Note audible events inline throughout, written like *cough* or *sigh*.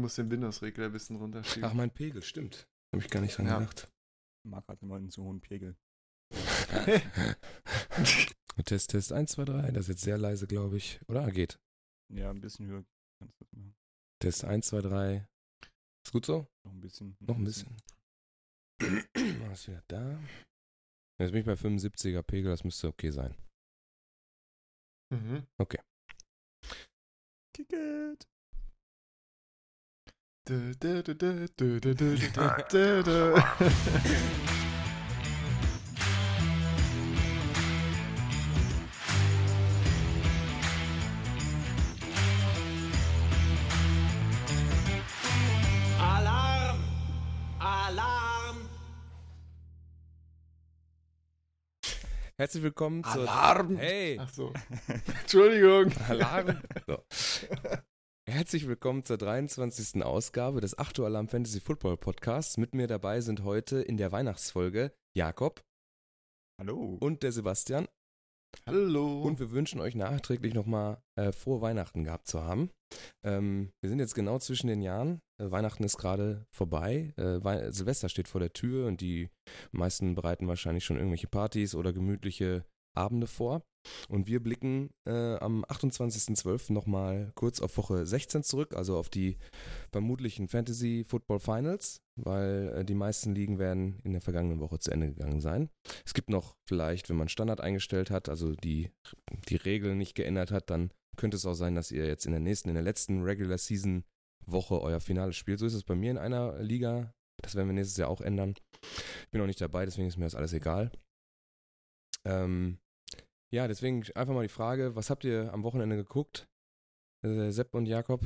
muss den Windows-Regler ein bisschen runterschieben. Ach, mein Pegel, stimmt. Habe ich gar nicht dran Ja. gedacht. Marc hat immer einen zu hohen Pegel. *laughs* Test, Test 1, 2, 3. Das ist jetzt sehr leise, glaube ich. Oder? Ah, Geht. Ja, ein bisschen höher kannst du das machen. Test 1, 2, 3. Ist gut so? Noch ein bisschen. Noch ein bisschen. *clears throat* Ah, ist wieder da. Jetzt bin ich bei 75er Pegel, das müsste okay sein. mhm. Kick it. Herzlich willkommen zur. Alarm! Hey! Ach so. Entschuldigung. Alarm! So. *laughs* Herzlich willkommen zur 23. Ausgabe des 8 Uhr Alarm Fantasy Football Podcasts. Mit mir dabei sind heute in der Weihnachtsfolge Jakob Hallo. und der Sebastian. Hallo. Und wir wünschen euch nachträglich nochmal äh, frohe Weihnachten gehabt zu haben. Ähm, wir sind jetzt genau zwischen den Jahren. Äh, Weihnachten ist gerade vorbei. Äh, Silvester steht vor der Tür und die meisten bereiten wahrscheinlich schon irgendwelche Partys oder gemütliche Abende vor. Und wir blicken äh, am 28.12. nochmal kurz auf Woche 16 zurück, also auf die vermutlichen Fantasy Football Finals, weil äh, die meisten Ligen werden in der vergangenen Woche zu Ende gegangen sein. Es gibt noch vielleicht, wenn man Standard eingestellt hat, also die, die Regeln nicht geändert hat, dann könnte es auch sein, dass ihr jetzt in der nächsten, in der letzten Regular Season Woche euer Finale spielt. So ist es bei mir in einer Liga. Das werden wir nächstes Jahr auch ändern. Ich bin noch nicht dabei, deswegen ist mir das alles egal. Ähm, ja, deswegen einfach mal die Frage, was habt ihr am Wochenende geguckt? Äh, Sepp und Jakob?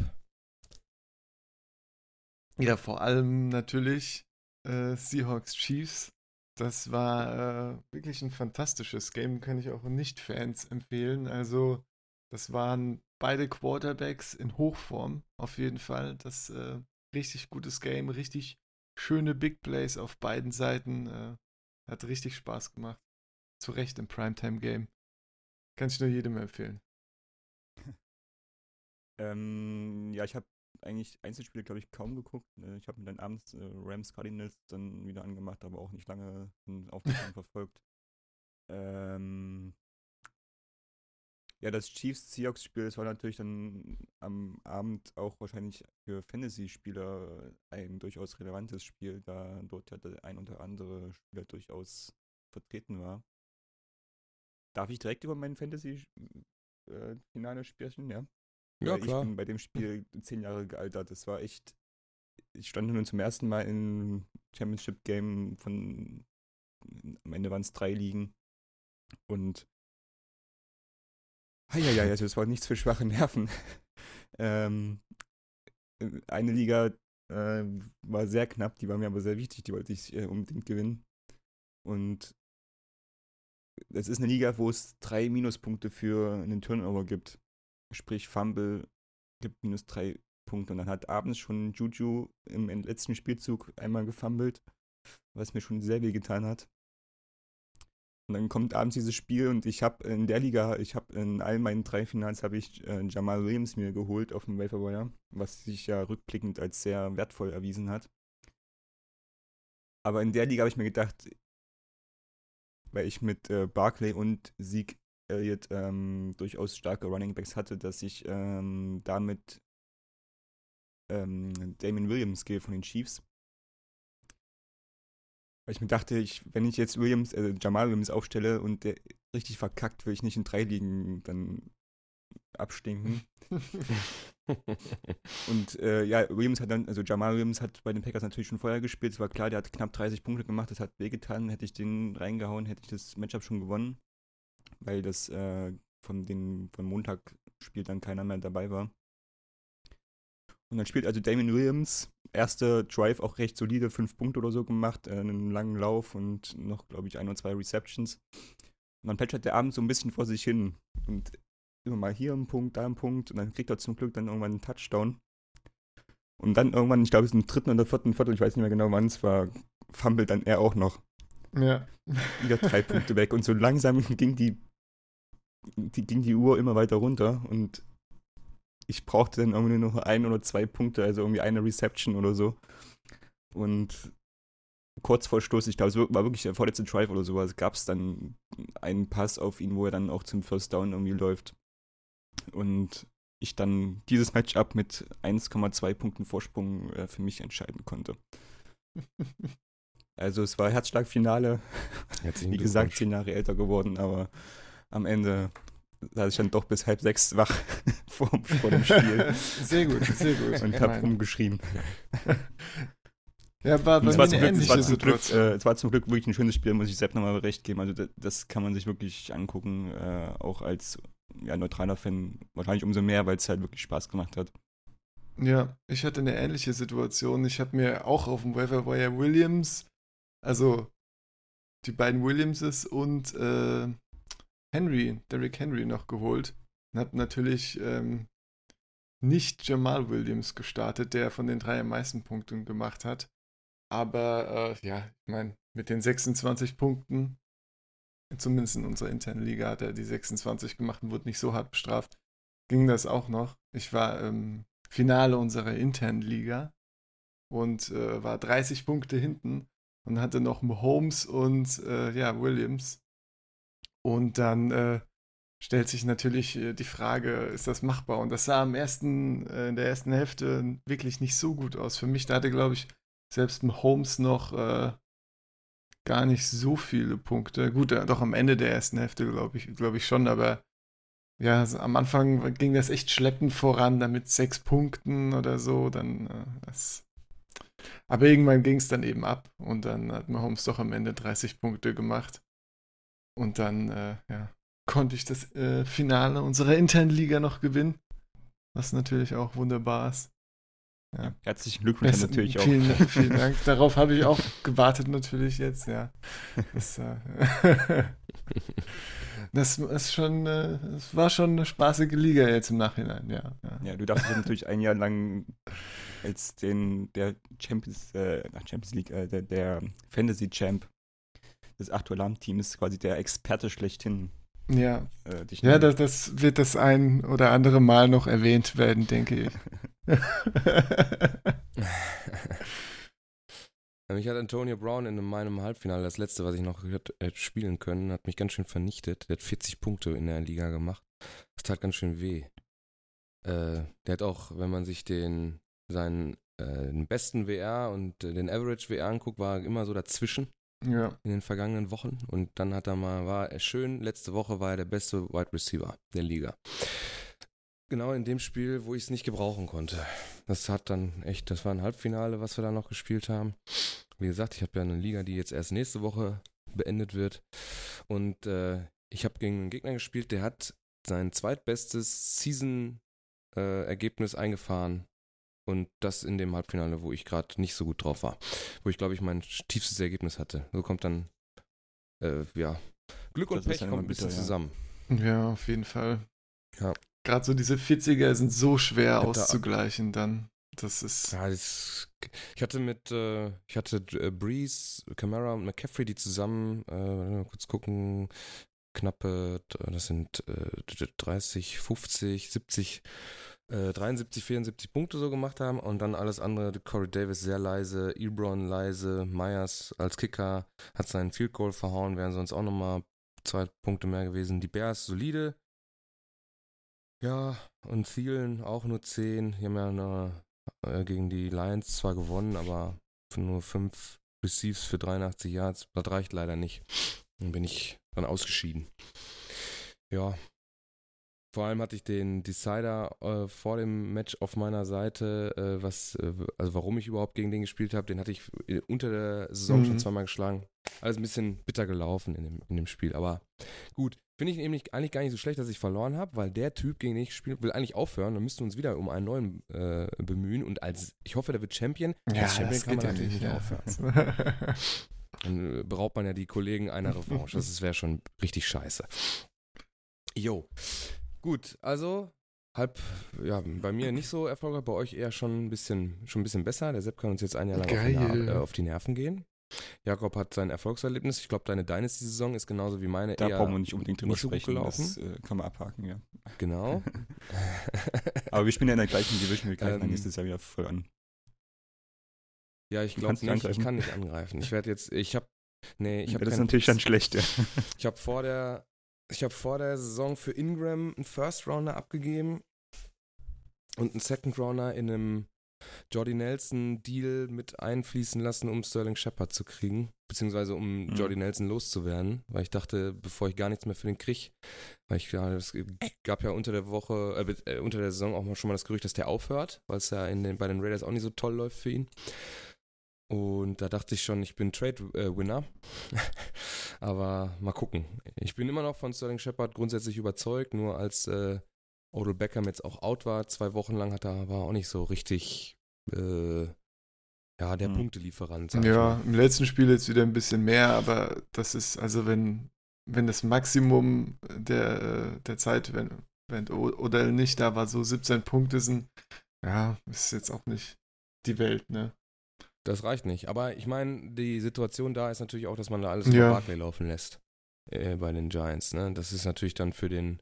Ja, vor allem natürlich äh, Seahawks Chiefs. Das war äh, wirklich ein fantastisches Game, kann ich auch Nicht-Fans empfehlen. Also, das waren beide Quarterbacks in Hochform, auf jeden Fall. Das äh, richtig gutes Game, richtig schöne Big Plays auf beiden Seiten. Äh, hat richtig Spaß gemacht. Zu Recht im Primetime-Game. Kann ich nur jedem empfehlen. *laughs* Ähm, ja, ich habe eigentlich Einzelspiele, glaube ich, kaum geguckt. Äh, Ich habe mir dann abends äh, Rams Cardinals dann wieder angemacht, aber auch nicht lange aufmerksam *laughs* verfolgt. Ähm, ja, das Chiefs-Seahawks-Spiel, das war natürlich dann am Abend auch wahrscheinlich für Fantasy-Spieler ein durchaus relevantes Spiel, da dort ja der ein oder andere Spieler durchaus vertreten war. Darf ich direkt über mein Fantasy-Finale sprechen? Ja. Ja, klar. Ich bin bei dem Spiel zehn Jahre gealtert. Das war echt. Ich stand nun zum ersten Mal im Championship-Game von. Am Ende waren es drei Ligen. Und. Ja, *laughs* ja, also es war nichts für schwache Nerven. *laughs* ähm, eine Liga äh, war sehr knapp, die war mir aber sehr wichtig, die wollte ich äh, unbedingt gewinnen. Und es ist eine Liga, wo es drei Minuspunkte für einen Turnover gibt sprich Fumble, gibt minus drei Punkte. Und dann hat abends schon Juju im letzten Spielzug einmal gefumbled, was mir schon sehr weh getan hat. Und dann kommt abends dieses Spiel und ich habe in der Liga, ich habe in all meinen drei Finals habe ich äh, Jamal Williams mir geholt auf dem Waiver Wire, was sich ja rückblickend als sehr wertvoll erwiesen hat. Aber in der Liga habe ich mir gedacht, weil ich mit äh, Barclay und Sieg Elliott ähm, durchaus starke Running Backs hatte, dass ich ähm, damit ähm, Damon Williams gehe von den Chiefs. Weil ich mir dachte, ich, wenn ich jetzt Williams, äh, Jamal Williams aufstelle und der richtig verkackt, will ich nicht in drei Ligen dann abstinken. *laughs* Und äh, ja, Williams hat dann, also Jamal Williams hat bei den Packers natürlich schon vorher gespielt. Es war klar, der hat knapp 30 Punkte gemacht, das hat wehgetan. Hätte ich den reingehauen, hätte ich das Matchup schon gewonnen. Weil das äh, von den von Montag-Spiel dann keiner mehr dabei war. Und dann spielt also Damon Williams, erster Drive auch recht solide, fünf Punkte oder so gemacht, äh, einen langen Lauf und noch, glaube ich, ein oder zwei Receptions. Und dann plätschert der Abend so ein bisschen vor sich hin. Und immer mal hier ein Punkt, da ein Punkt. Und dann kriegt er zum Glück dann irgendwann einen Touchdown. Und dann irgendwann, ich glaube, es ist im dritten oder vierten Viertel, ich weiß nicht mehr genau wann es war, fummelt dann er auch noch. Ja. Wieder drei *laughs* Punkte weg. Und so langsam ging die, die, ging die Uhr immer weiter runter. Und ich brauchte dann irgendwie nur noch ein oder zwei Punkte, also irgendwie eine Reception oder so. Und kurz vor Stoß, ich glaube, es war wirklich der vorletzte Drive oder sowas, gab es dann einen Pass auf ihn, wo er dann auch zum First Down irgendwie läuft. Und ich dann dieses Matchup mit 1,2 Punkten Vorsprung äh, für mich entscheiden konnte. *laughs* Also es war Herzschlagfinale. *laughs* Wie gesagt, zehn Jahre älter geworden, aber am Ende saß ich dann doch bis halb sechs wach *laughs* vor, vor dem Spiel. sehr gut, sehr gut. Und hab rumgeschrien. Ja, war bei es war, zum Glück, es, war zum Glück, äh, es war zum Glück wirklich ein schönes Spiel, muss ich Sepp nochmal recht geben. Also das, das kann man sich wirklich angucken, äh, auch als ja, neutraler Fan wahrscheinlich umso mehr, weil es halt wirklich Spaß gemacht hat. Ja, ich hatte eine ähnliche Situation. Ich habe mir auch auf dem Waiver Wire Williams, also die beiden Williamses und äh, Henry, Derrick Henry noch geholt. Und habe natürlich ähm, nicht Jamal Williams gestartet, der von den drei am meisten Punkte gemacht hat. Aber äh, ja, ich meine, mit den 26 Punkten, zumindest in unserer internen Liga hat er die 26 gemacht und wurde nicht so hart bestraft, ging das auch noch. Ich war im Finale unserer internen Liga und äh, war 30 Punkte hinten und hatte noch Mahomes und äh, ja, Williams. Und dann äh, stellt sich natürlich äh, die Frage, ist das machbar? Und das sah am ersten, äh, in der ersten Hälfte wirklich nicht so gut aus. Für mich, da hatte, glaube ich, selbst Mahomes noch äh, gar nicht so viele Punkte. Gut, äh, doch am Ende der ersten Hälfte, glaube ich, glaube ich schon, aber ja, also am Anfang ging das echt schleppend voran, damit sechs Punkten oder so, dann äh, das. Aber irgendwann ging es dann eben ab und dann hat Mahomes doch am Ende 30 Punkte gemacht. Und dann, äh, ja, konnte ich das äh, Finale unserer internen Liga noch gewinnen. Was natürlich auch wunderbar ist. Ja. Herzlichen Glückwunsch Besten- natürlich auch. vielen, *laughs* Vielen Dank. Darauf habe ich auch gewartet natürlich jetzt, ja. Das, äh, *laughs* das ist schon, äh, das war schon eine spaßige Liga jetzt im Nachhinein, ja. ja. Ja, du darfst natürlich ein Jahr lang als den der Champions, äh, Champions League, äh, der, der Fantasy Champ des Achtualarm-Teams, quasi der Experte schlechthin. Ja, Äh, ja das, das wird das ein oder andere Mal noch erwähnt werden, denke ich. *laughs* *laughs* Mich hat Antonio Brown in meinem Halbfinale, das letzte, was ich noch hätte hätte spielen können, hat mich ganz schön vernichtet. Der hat 40 Punkte in der Liga gemacht. Das tat ganz schön weh. Äh, der hat auch, wenn man sich den seinen äh, den besten WR und äh, den Average WR anguckt, war er immer so dazwischen ja, in den vergangenen Wochen. Und dann hat er mal, war er schön, letzte Woche war er der beste Wide Receiver der Liga. Genau in dem Spiel, wo ich es nicht gebrauchen konnte. Das hat dann echt, das war ein Halbfinale, was wir da noch gespielt haben. Wie gesagt, ich habe ja eine Liga, die jetzt erst nächste Woche beendet wird. Und äh, ich habe gegen einen Gegner gespielt, der hat sein zweitbestes Season-Ergebnis eingefahren. Und das in dem Halbfinale, wo ich gerade nicht so gut drauf war. Wo ich, glaube ich, mein tiefstes Ergebnis hatte. So kommt dann, äh, ja, Glück und Das Pech kommt ein bisschen bitter, ja. zusammen. ja, auf jeden Fall. Ja. Gerade so diese 40er sind so schwer da- auszugleichen dann. Das ist. Ja, das, ich hatte mit, äh, ich hatte äh, Breeze, Camara und McCaffrey, die zusammen, äh, mal kurz gucken, knappe, das sind äh, 30, 50, 70, äh, 73, 74 Punkte so gemacht haben und dann alles andere, Corey Davis sehr leise, Ebron leise, Myers als Kicker hat seinen Field Goal verhauen, wären sonst auch nochmal zwei Punkte mehr gewesen. Die Bears solide. Ja, und Thielen auch nur 10. Die haben ja eine äh, gegen die Lions zwar gewonnen, aber nur fünf Receives für 83 Yards. Das reicht leider nicht. Dann bin ich dann ausgeschieden. Ja. Vor allem hatte ich den Decider äh, vor dem Match auf meiner Seite, äh, was, äh, also warum ich überhaupt gegen den gespielt habe, den hatte ich äh, unter der Saison Mhm. schon zweimal geschlagen. Alles ein bisschen bitter gelaufen in dem, in dem Spiel, aber gut. Finde ich nämlich eigentlich gar nicht so schlecht, dass ich verloren habe, weil der Typ, gegen den ich spiele, will eigentlich aufhören. Dann müssten wir uns wieder um einen neuen äh, bemühen. Und als, ich hoffe, der wird Champion. als Champion kann man natürlich nicht aufhören. *laughs* Dann äh, beraubt man ja die Kollegen einer Revanche. Das wäre schon richtig scheiße. Jo. Gut, also halb, ja, bei mir nicht so erfolgreich, bei euch eher schon ein bisschen, schon ein bisschen besser. Der Sepp kann uns jetzt ein Jahr lang auf die, äh, auf die Nerven gehen. Jakob hat sein Erfolgserlebnis. Ich glaube, deine Dynasty-Saison ist genauso wie meine. Da brauchen wir nicht unbedingt drüber nicht so sprechen. gelaufen. Das äh, kann man abhaken, ja. Genau. *laughs* Aber wir spielen ja in der gleichen Division, wir greifen Ähm, nächstes Jahr wieder voll an. ja, ich glaube nicht. nicht Ich angreifen. kann nicht angreifen. Ich werde jetzt, ich habe, nee, ich habe das ist natürlich dann schlecht, ja. *laughs* Ich habe vor der, ich habe vor der Saison für Ingram einen First Rounder abgegeben und einen Second Rounder in einem Jordy Nelson Deal mit einfließen lassen, um Sterling Shepard zu kriegen, beziehungsweise um Mhm. Jordy Nelson loszuwerden, weil ich dachte, bevor ich gar nichts mehr für den krieg, weil ich ja, es gab ja unter der Woche, äh, äh, unter der Saison auch mal schon mal das Gerücht, dass der aufhört, weil es ja in den, bei den Raiders auch nicht so toll läuft für ihn. Und da dachte ich schon, ich bin Trade-Winner. *laughs* Aber mal gucken. Ich bin immer noch von Sterling Shepard grundsätzlich überzeugt, nur als äh, Odell Beckham jetzt auch out war, zwei Wochen lang hat er, war auch nicht so richtig äh, ja, der Hm. Punktelieferant. Ja, im letzten Spiel jetzt wieder ein bisschen mehr, aber das ist, also wenn, wenn das Maximum der, der Zeit, wenn, wenn Odell nicht da war, so 17 Punkte sind, ja, ist jetzt auch nicht die Welt, ne? Das reicht nicht. Aber ich meine, die Situation da ist natürlich auch, dass man da alles Ja. über Barclay laufen lässt. Äh, bei den Giants. Ne? Das ist natürlich dann für den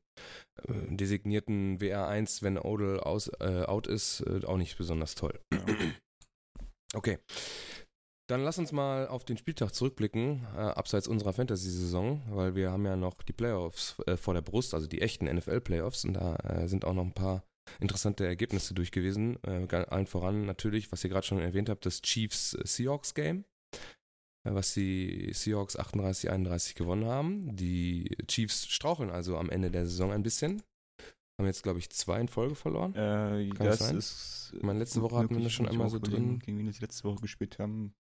äh, designierten WR1, wenn Odell aus, äh, out ist, äh, auch nicht besonders toll. Okay. Dann lass uns mal auf den Spieltag zurückblicken, äh, abseits unserer Fantasy-Saison, weil wir haben ja noch die Playoffs äh, vor der Brust, also die echten NFL-Playoffs und da äh, sind auch noch ein paar interessante Ergebnisse durch gewesen. Äh, allen voran natürlich, was ihr gerade schon erwähnt habt, das Chiefs-Seahawks-Game, was die Seahawks 38-31 gewonnen haben. Die Chiefs straucheln also am Ende der Saison ein bisschen. Haben jetzt, glaube ich, zwei in Folge verloren. Äh, Kann das sein? ist. Ich meine, letzte Woche hatten wir das schon einmal so drin. Gegen wen wir letzte Woche gespielt haben.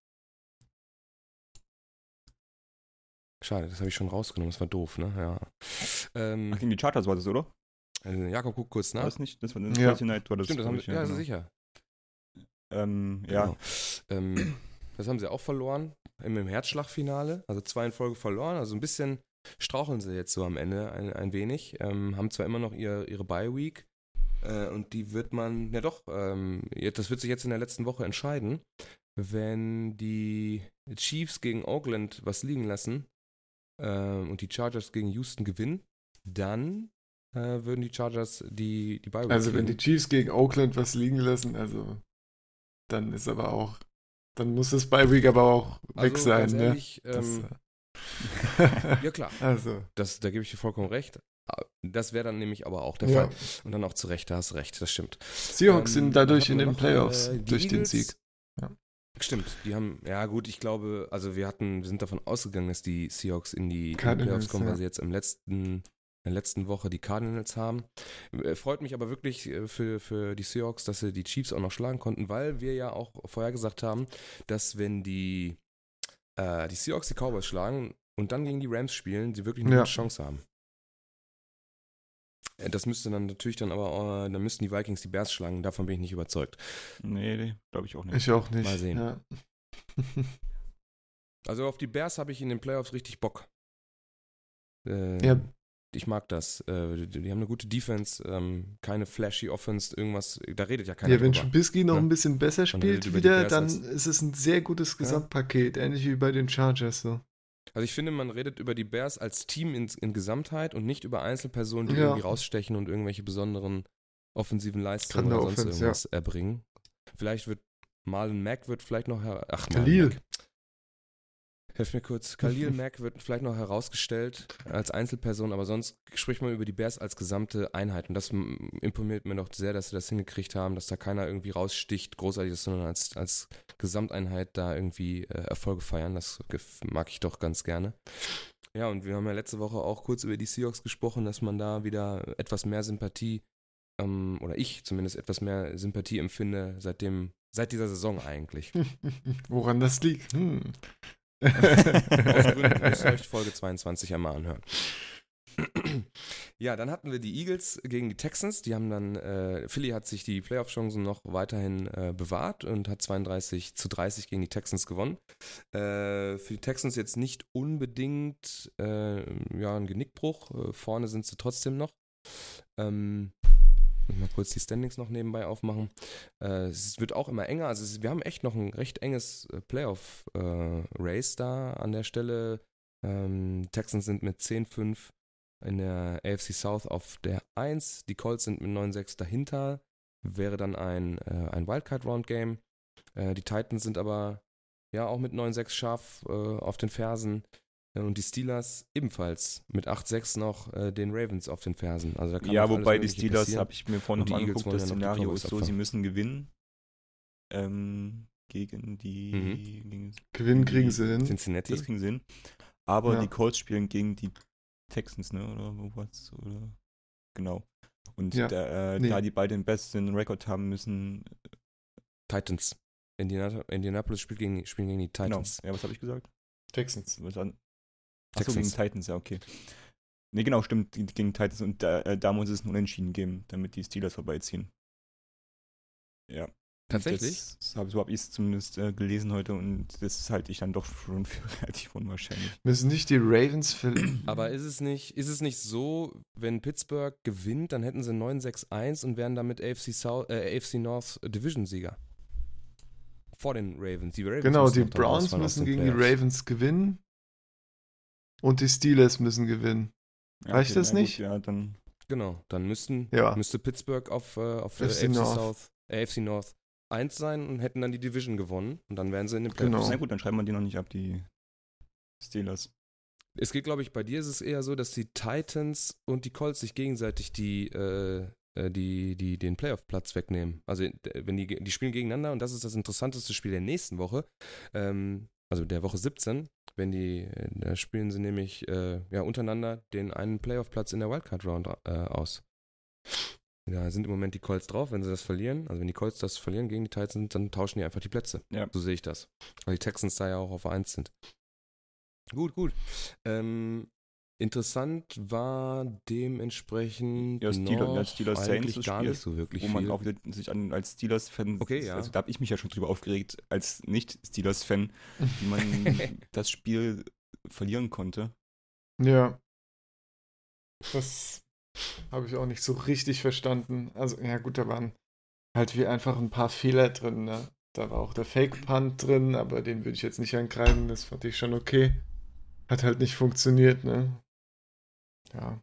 Schade, das habe ich schon rausgenommen, das war doof, ne? Ja. Ähm, Ach, gegen die Chargers war das, oder? also Jakob, guck kurz War nach. das nicht? Das war das Ja. Night, war das. Stimmt, das haben ich, ja, genau. sicher. Ähm, ja, Genau. Ähm, das haben sie auch verloren im, im Herzschlagfinale. Also zwei in Folge verloren. Also ein bisschen straucheln sie jetzt so am Ende ein, ein wenig. Ähm, haben zwar immer noch ihr, ihre Bye-Week. Äh, und die wird man, ja doch, ähm, das wird sich jetzt in der letzten Woche entscheiden. Wenn die Chiefs gegen Oakland was liegen lassen ähm, und die Chargers gegen Houston gewinnen, dann äh, würden die Chargers die, die Bye-Week Also wenn die kriegen. Chiefs gegen Oakland was liegen lassen, also dann ist aber auch, dann muss das Week aber auch weg Also, sein, ganz ne? ehrlich, Das, ähm, äh, *laughs* ja klar. *laughs* also, Das, da gebe ich dir vollkommen recht. Das wäre dann nämlich aber auch der ja. Fall. Und dann auch zu Recht, da hast du recht, das stimmt. Seahawks Ähm, sind dadurch in den Playoffs äh, durch den Eagles. Sieg. Stimmt, die haben, ja gut, ich glaube, also wir hatten, wir sind davon ausgegangen, dass die Seahawks in die, in die Cardinals, Playoffs kommen, ja. weil sie jetzt im letzten, der letzten Woche die Cardinals haben. Äh, Freut mich aber wirklich äh, für, für die Seahawks, dass sie die Chiefs auch noch schlagen konnten, weil wir ja auch vorher gesagt haben, dass wenn die, äh, die Seahawks die Cowboys schlagen und dann gegen die Rams spielen, sie wirklich eine Ja. Chance haben. Äh, Das müsste dann natürlich dann aber, äh, dann müssten die Vikings die Bears schlagen, davon bin ich nicht überzeugt. Nee, nee glaube ich auch nicht. Ich auch nicht. Mal sehen. Ja. Also auf die Bears habe ich in den Playoffs richtig Bock. Äh, Ja. Ich mag das. Äh, die, die haben eine gute Defense, ähm, keine flashy Offense, irgendwas, da redet ja keiner ja, wenn. Trubisky noch Ja. ein bisschen besser spielt wieder, dann ist es ein sehr gutes Gesamtpaket, ähnlich wie bei den Chargers so. Also ich finde, man redet über die Bears als Team in, in Gesamtheit und nicht über Einzelpersonen, die Ja. irgendwie rausstechen und irgendwelche besonderen offensiven Leistungen oder sonst Offense, ja. irgendwas erbringen. Vielleicht wird Marlon Mack wird vielleicht noch her Ach, Khalil. Mack. Hilf mir kurz. Khalil Mack wird vielleicht noch herausgestellt als Einzelperson, aber sonst spricht man über die Bears als gesamte Einheit. Und das imponiert mir doch sehr, dass sie das hingekriegt haben, dass da keiner irgendwie raussticht, großartig ist, sondern als, als Gesamteinheit da irgendwie äh, Erfolge feiern. Das mag ich doch ganz gerne. Ja, und wir haben ja letzte Woche auch kurz über die Seahawks gesprochen, dass man da wieder etwas mehr Sympathie, ähm, oder ich zumindest etwas mehr Sympathie empfinde, seitdem, seit dieser Saison eigentlich. *laughs* Woran das liegt? Hm. Aus Gründen *laughs* müsst ihr euch Folge 22 einmal anhören. Ja, dann hatten wir die Eagles gegen die Texans. Die haben dann, äh, Philly hat sich die Playoff-Chancen noch weiterhin äh, bewahrt und hat 32 zu 30 gegen die Texans gewonnen. Äh, für die Texans jetzt nicht unbedingt äh, ja, ein Genickbruch. Äh, vorne sind sie trotzdem noch. Ähm, Mal kurz die Standings noch nebenbei aufmachen. Äh, es wird auch immer enger. Also es, wir haben echt noch ein recht enges äh, Playoff-Race äh, da an der Stelle. Ähm, Texans sind mit 10-5 in der AFC South auf der 1. Die Colts sind mit 9-6 dahinter. Wäre dann ein, äh, ein Wildcard-Round-Game. Äh, die Titans sind aber ja auch mit 9-6 scharf äh, auf den Fersen. Äh, und die Steelers ebenfalls mit 8-6 noch äh, den Ravens auf den Fersen. Also ja, wobei die Steelers, habe ich mir vorhin nochmal angeguckt, das Szenario ist so, sie müssen gewinnen. Ähm, gegen die. Mhm. Gegen, Gewinnen kriegen sie hin. Cincinnati. Das kriegen sie hin. Aber ja. die Colts spielen gegen die Texans, ne? Oder was? Oder? Genau. Und ja. da, äh, nee. da, die beiden den besten Rekord haben müssen. Titans. Indianapolis spielt gegen, spielen gegen die genau. Titans. Genau. Ja, was habe ich gesagt? Texans. Was an, Achso, gegen Titans, ja, okay. Ne, genau, stimmt, gegen Titans. Und da, äh, da muss es ein Unentschieden geben, damit die Steelers vorbeiziehen. Ja. Tatsächlich? Das, hab, so habe ich es zumindest äh, gelesen heute und das halte ich dann doch schon für *laughs* relativ unwahrscheinlich. Müssen nicht die Ravens filmen. *clears throat* Aber ist es nicht, ist es nicht so, wenn Pittsburgh gewinnt, dann hätten sie 9-6-1 und wären damit AFC, South, äh, AFC North Division-Sieger? Vor den Ravens. Die Ravens genau, die Browns müssen gegen Playoffs. die Ravens gewinnen und die Steelers müssen gewinnen. Ja, Reicht okay, das nicht? Gut, ja, dann. Genau, dann müssten, ja. müsste Pittsburgh auf, äh, auf AFC, North. South, äh, AFC North 1 sein und hätten dann die Division gewonnen und dann wären sie in dem Playoffs. Genau. Na gut, dann schreiben wir die noch nicht ab, die Steelers. Es geht, glaube ich, bei dir ist es eher so, dass die Titans und die Colts sich gegenseitig die, äh, äh die, die, den Playoff-Platz wegnehmen. Also wenn die, die spielen gegeneinander und das ist das interessanteste Spiel der nächsten Woche. Ähm, also der Woche 17, wenn die, da spielen sie nämlich äh, ja, untereinander den einen Playoff-Platz in der Wildcard-Round äh, aus. Da sind im Moment die Colts drauf, wenn sie das verlieren. Also wenn die Colts das verlieren gegen die Titans, dann tauschen die einfach die Plätze. Ja. So sehe ich das. Weil die Texans da ja auch auf 1 sind. Gut, gut. Ähm, Interessant war dementsprechend ja, Steelers, noch ja, Steelers eigentlich gar Spiel, nicht so wirklich wo man auch wieder sich an, als Steelers-Fan, okay, ja. also da habe ich mich ja schon drüber aufgeregt, als Nicht-Steelers-Fan, wie man *laughs* das Spiel verlieren konnte. Ja. Das habe ich auch nicht so richtig verstanden. Also, ja gut, da waren halt wie einfach ein paar Fehler drin, ne? Da war auch der Fake-Punt drin, aber den würde ich jetzt nicht ankreiden, das fand ich schon okay. Hat halt nicht funktioniert, ne? Ja.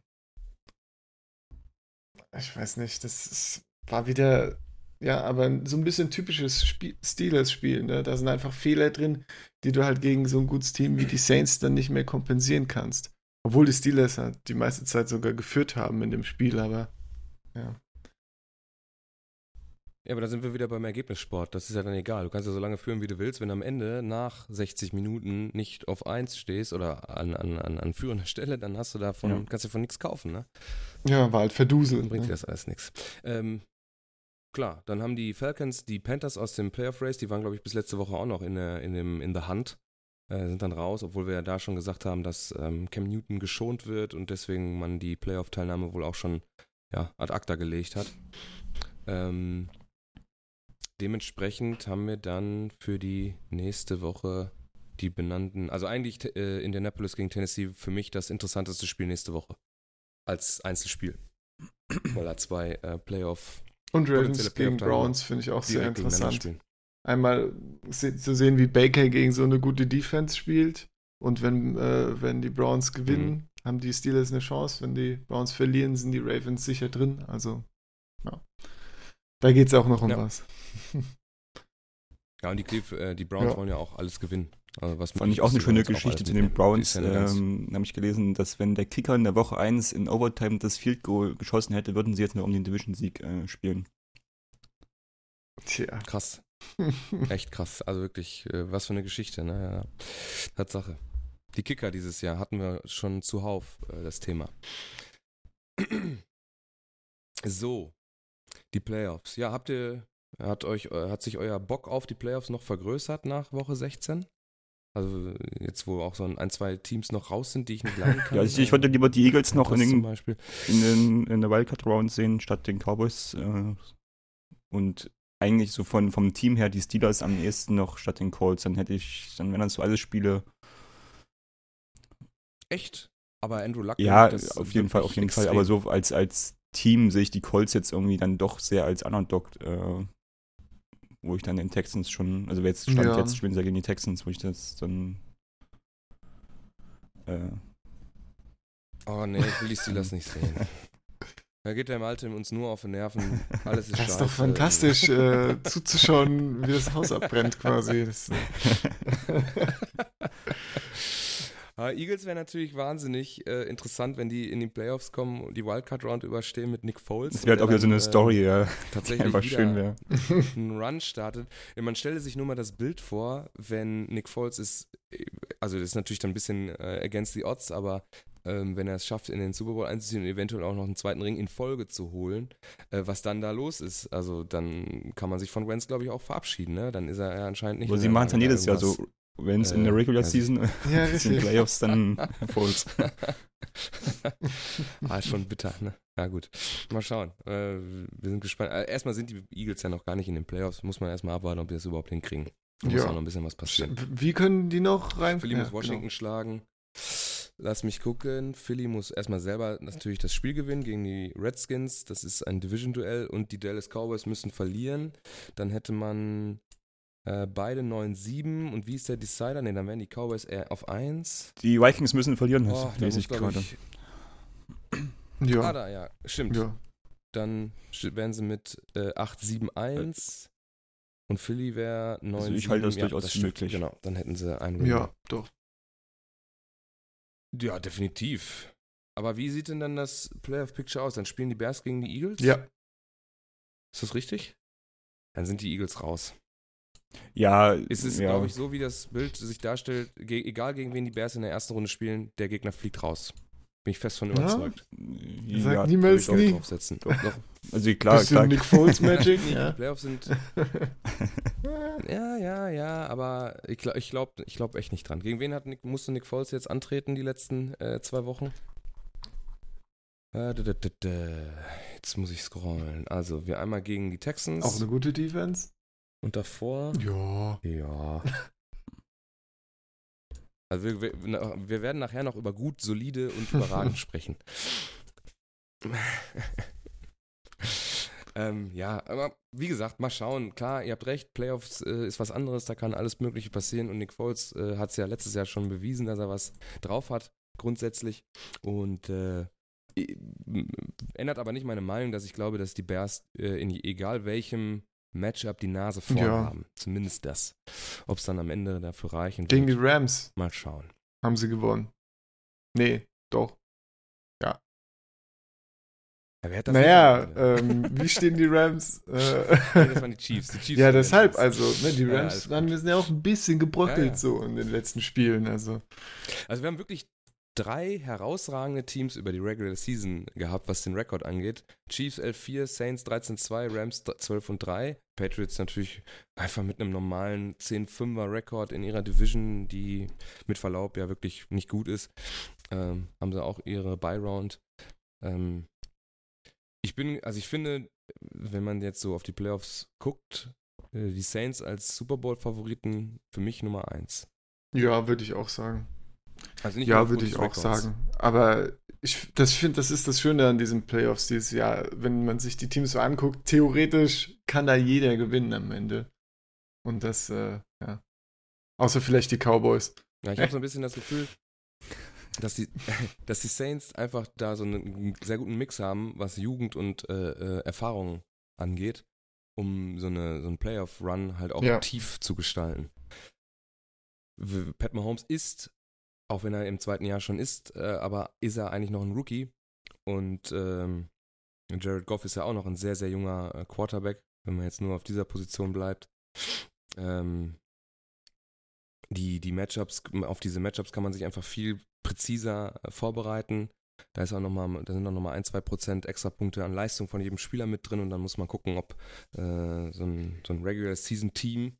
Ich weiß nicht, das ist, war wieder, ja, aber so ein bisschen typisches Steelers-Spiel, ne? Da sind einfach Fehler drin, die du halt gegen so ein gutes Team wie die Saints dann nicht mehr kompensieren kannst. Obwohl die Steelers halt die meiste Zeit sogar geführt haben in dem Spiel, aber ja. Ja, aber da sind wir wieder beim Ergebnissport. Das ist ja dann egal. Du kannst ja so lange führen, wie du willst. Wenn du am Ende nach 60 Minuten nicht auf 1 stehst oder an, an, an, an führender Stelle, dann hast du davon, ja. kannst du von nichts kaufen, ne? Ja, war halt verduselt. Dann bringt ne? dir das alles nichts. Ähm, klar, dann haben die Falcons die Panthers aus dem Playoff Race, die waren, glaube ich, bis letzte Woche auch noch in, der, in, dem, in der Hand. Äh, sind dann raus, obwohl wir ja da schon gesagt haben, dass ähm, Cam Newton geschont wird und deswegen man die Playoff-Teilnahme wohl auch schon ja, ad acta gelegt hat. Ähm, dementsprechend haben wir dann für die nächste Woche die benannten, also eigentlich äh, Indianapolis gegen Tennessee für mich das interessanteste Spiel nächste Woche. Als Einzelspiel. *clears throat* Weil da zwei äh, Playoff. Und Ravens gegen Browns finde ich auch sehr interessant. Einmal zu sehen, wie Baker gegen so eine gute Defense spielt. Und wenn, äh, wenn die Browns gewinnen, mhm. haben die Steelers eine Chance. Wenn die Browns verlieren, sind die Ravens sicher drin. Also. Da geht es auch noch um ja. was. ja, und die, Cleve, äh, die Browns ja. wollen ja auch alles gewinnen. Also was Fand ich auch eine schöne Geschichte zu den Browns. Ähm, habe ich gelesen, dass wenn der Kicker in der Woche 1 in Overtime das Field Goal geschossen hätte, würden sie jetzt nur um den Division-Sieg äh, spielen. Tja. Krass. *laughs* Echt krass. Also wirklich, äh, was für eine Geschichte, ne? Ja. Tatsache. Die Kicker dieses Jahr hatten wir schon zuhauf, äh, das Thema. *clears throat* so, die Playoffs. Ja, habt ihr, hat euch, äh, hat sich euer Bock auf die Playoffs noch vergrößert nach Woche 16? Also jetzt, wo auch so ein, zwei Teams noch raus sind, die ich nicht leiden kann. *laughs* ja, ich, ich würde lieber die Eagles noch in, den, in, den, in der Wildcard-Round sehen, statt den Cowboys. Äh, und eigentlich so von, vom Team her die Steelers am ehesten noch statt den Colts. Dann hätte ich, dann wären das so alle Spiele. Echt? Aber Andrew Luck. Ja, auf jeden Fall, auf jeden Fall. Aber so als, als Team sehe ich die Colts jetzt irgendwie dann doch sehr als Underdog, äh, wo ich dann den Texans schon, also jetzt stand Ja. jetzt spielen sie gegen die Texans, wo ich das dann äh, Oh nee, ich will die Steelers nicht sehen. *laughs* Da geht der Malte uns nur auf den Nerven. Alles ist Das ist doch fantastisch äh, *laughs* zuzuschauen, wie das Haus abbrennt quasi. Das, *laughs* Aber Eagles wäre natürlich wahnsinnig äh, interessant, wenn die in die Playoffs kommen und die Wildcard-Round überstehen mit Nick Foles. das wäre halt auch wieder so eine äh, Story, ja, *laughs* die Tatsächlich einfach schön wäre. einen Run startet. Ja, Man stelle sich nur mal das Bild vor, wenn Nick Foles ist, also das ist natürlich dann ein bisschen äh, against the odds, aber ähm, wenn er es schafft, in den Super Bowl einzuziehen und eventuell auch noch einen zweiten Ring in Folge zu holen, äh, was dann da los ist, also dann kann man sich von Wentz, glaube ich, auch verabschieden, ne? Dann ist er ja anscheinend nicht Aber sie machen es dann jedes Jahr so, wenn es in äh, der Regular weiß ich- Season *laughs* ja, in den. Playoffs dann *laughs* Foles. ah, ist schon bitter, ne? Ja, gut. Mal schauen. Äh, wir sind gespannt. Äh, erstmal sind die Eagles ja noch gar nicht in den Playoffs. Muss man erstmal abwarten, ob die das überhaupt hinkriegen. Da muss Ja. auch noch ein bisschen was passieren. Wie können die noch rein? Philly Ja, muss Washington schlagen. Lass mich gucken. Philly muss erstmal selber natürlich das Spiel gewinnen gegen die Redskins. Das ist ein Division-Duell und die Dallas Cowboys müssen verlieren. Dann hätte man äh, beide 9-7 und wie ist der Decider? Ne, dann wären die Cowboys eher auf 1. Die Vikings müssen verlieren, Oh, das da lese ich gerade. Genau. Ah, Ja, da, ja, stimmt. ja. Dann wären sie mit äh, 8-7-1 und Philly wäre 9 Also ich halte das durchaus stimmt, möglich. Genau, dann hätten sie einen Win. ja, doch. Ja, definitiv. Aber wie sieht denn dann das Playoff-Picture aus? Dann spielen die Bears gegen die Eagles? Ja, Ist das richtig? Dann sind die Eagles raus. Ja, Es ist, ja. glaube ich, so, wie das Bild sich darstellt, ge egal gegen wen die Bears in der ersten Runde spielen, der Gegner fliegt raus. Bin ich fest von Ja. überzeugt. Sag ja, niemals nie. Draufsetzen. Doch. Doch. Also klar, Bisschen klar. Nick Foles Magic, Die *laughs* ja. Playoffs sind *laughs* Ja, ja, ja, aber ich glaube ich glaub, ich glaub echt nicht dran. Gegen wen hat Nick, musste Nick Foles jetzt antreten die letzten äh, zwei Wochen? Äh, da, da, da, da. Jetzt muss ich scrollen. Also, wir einmal gegen die Texans Auch eine gute Defense. Und davor. Ja. Ja. Also, wir, wir, werden nachher noch über gut, solide und *laughs* überragend sprechen. ähm, ja, aber wie gesagt, mal schauen. Klar, ihr habt recht, Playoffs äh, ist was anderes, da kann alles Mögliche passieren und Nick Foles äh, hat es ja letztes Jahr schon bewiesen, dass er was drauf hat, grundsätzlich. Und äh, ändert aber nicht meine Meinung, dass ich glaube, dass die Bears äh, in egal welchem Matchup die Nase vorn Ja. haben. Zumindest das. Ob es dann am Ende dafür reichen Gegen die wird, Rams mal schauen. haben sie gewonnen. Nee, doch. Ja, wer hat das Naja, ähm, wie *laughs* stehen die Rams? Äh, Nee, das waren die Chiefs. Die Chiefs ja, deshalb, also, ne, die Ja, Rams alles waren, wir sind ja auch ein bisschen gebröckelt Ja, ja. so in den letzten Spielen. Also, Also wir haben wirklich drei herausragende Teams über die Regular Season gehabt, was den Rekord angeht. Chiefs 11-4, Saints 13-2, Rams 12-3. Patriots natürlich einfach mit einem normalen 10-5er Rekord in ihrer Division, die mit Verlaub ja wirklich nicht gut ist. Ähm, haben sie auch ihre Buy-Round. Ähm, ich bin, also ich finde, wenn man jetzt so auf die Playoffs guckt, äh, die Saints als Super Bowl-Favoriten für mich Nummer eins. ja, würde ich auch sagen. Also nicht Ja, würde ich auch sagen. Aber ich das finde, das ist das Schöne an diesen Playoffs dieses Jahr. Wenn man sich die Teams so anguckt, theoretisch kann da jeder gewinnen am Ende. Und das, äh, ja. Außer vielleicht die Cowboys. Ja, ich habe so ein bisschen das Gefühl, dass die, *laughs* dass die Saints einfach da so einen sehr guten Mix haben, was Jugend und äh, äh, Erfahrung angeht, um so, eine, so einen Playoff-Run halt auch Ja. tief zu gestalten. Pat Mahomes ist, auch wenn er im zweiten Jahr schon ist, äh, aber ist er eigentlich noch ein Rookie. Und ähm, Jared Goff ist ja auch noch ein sehr, sehr junger äh, Quarterback, wenn man jetzt nur auf dieser Position bleibt. Ähm, die, die Matchups, auf diese Matchups kann man sich einfach viel präziser äh, vorbereiten. Da ist auch noch mal, da sind auch nochmal ein, zwei Prozent extra Punkte an Leistung von jedem Spieler mit drin und dann muss man gucken, ob äh, so, ein, so ein Regular Season Team,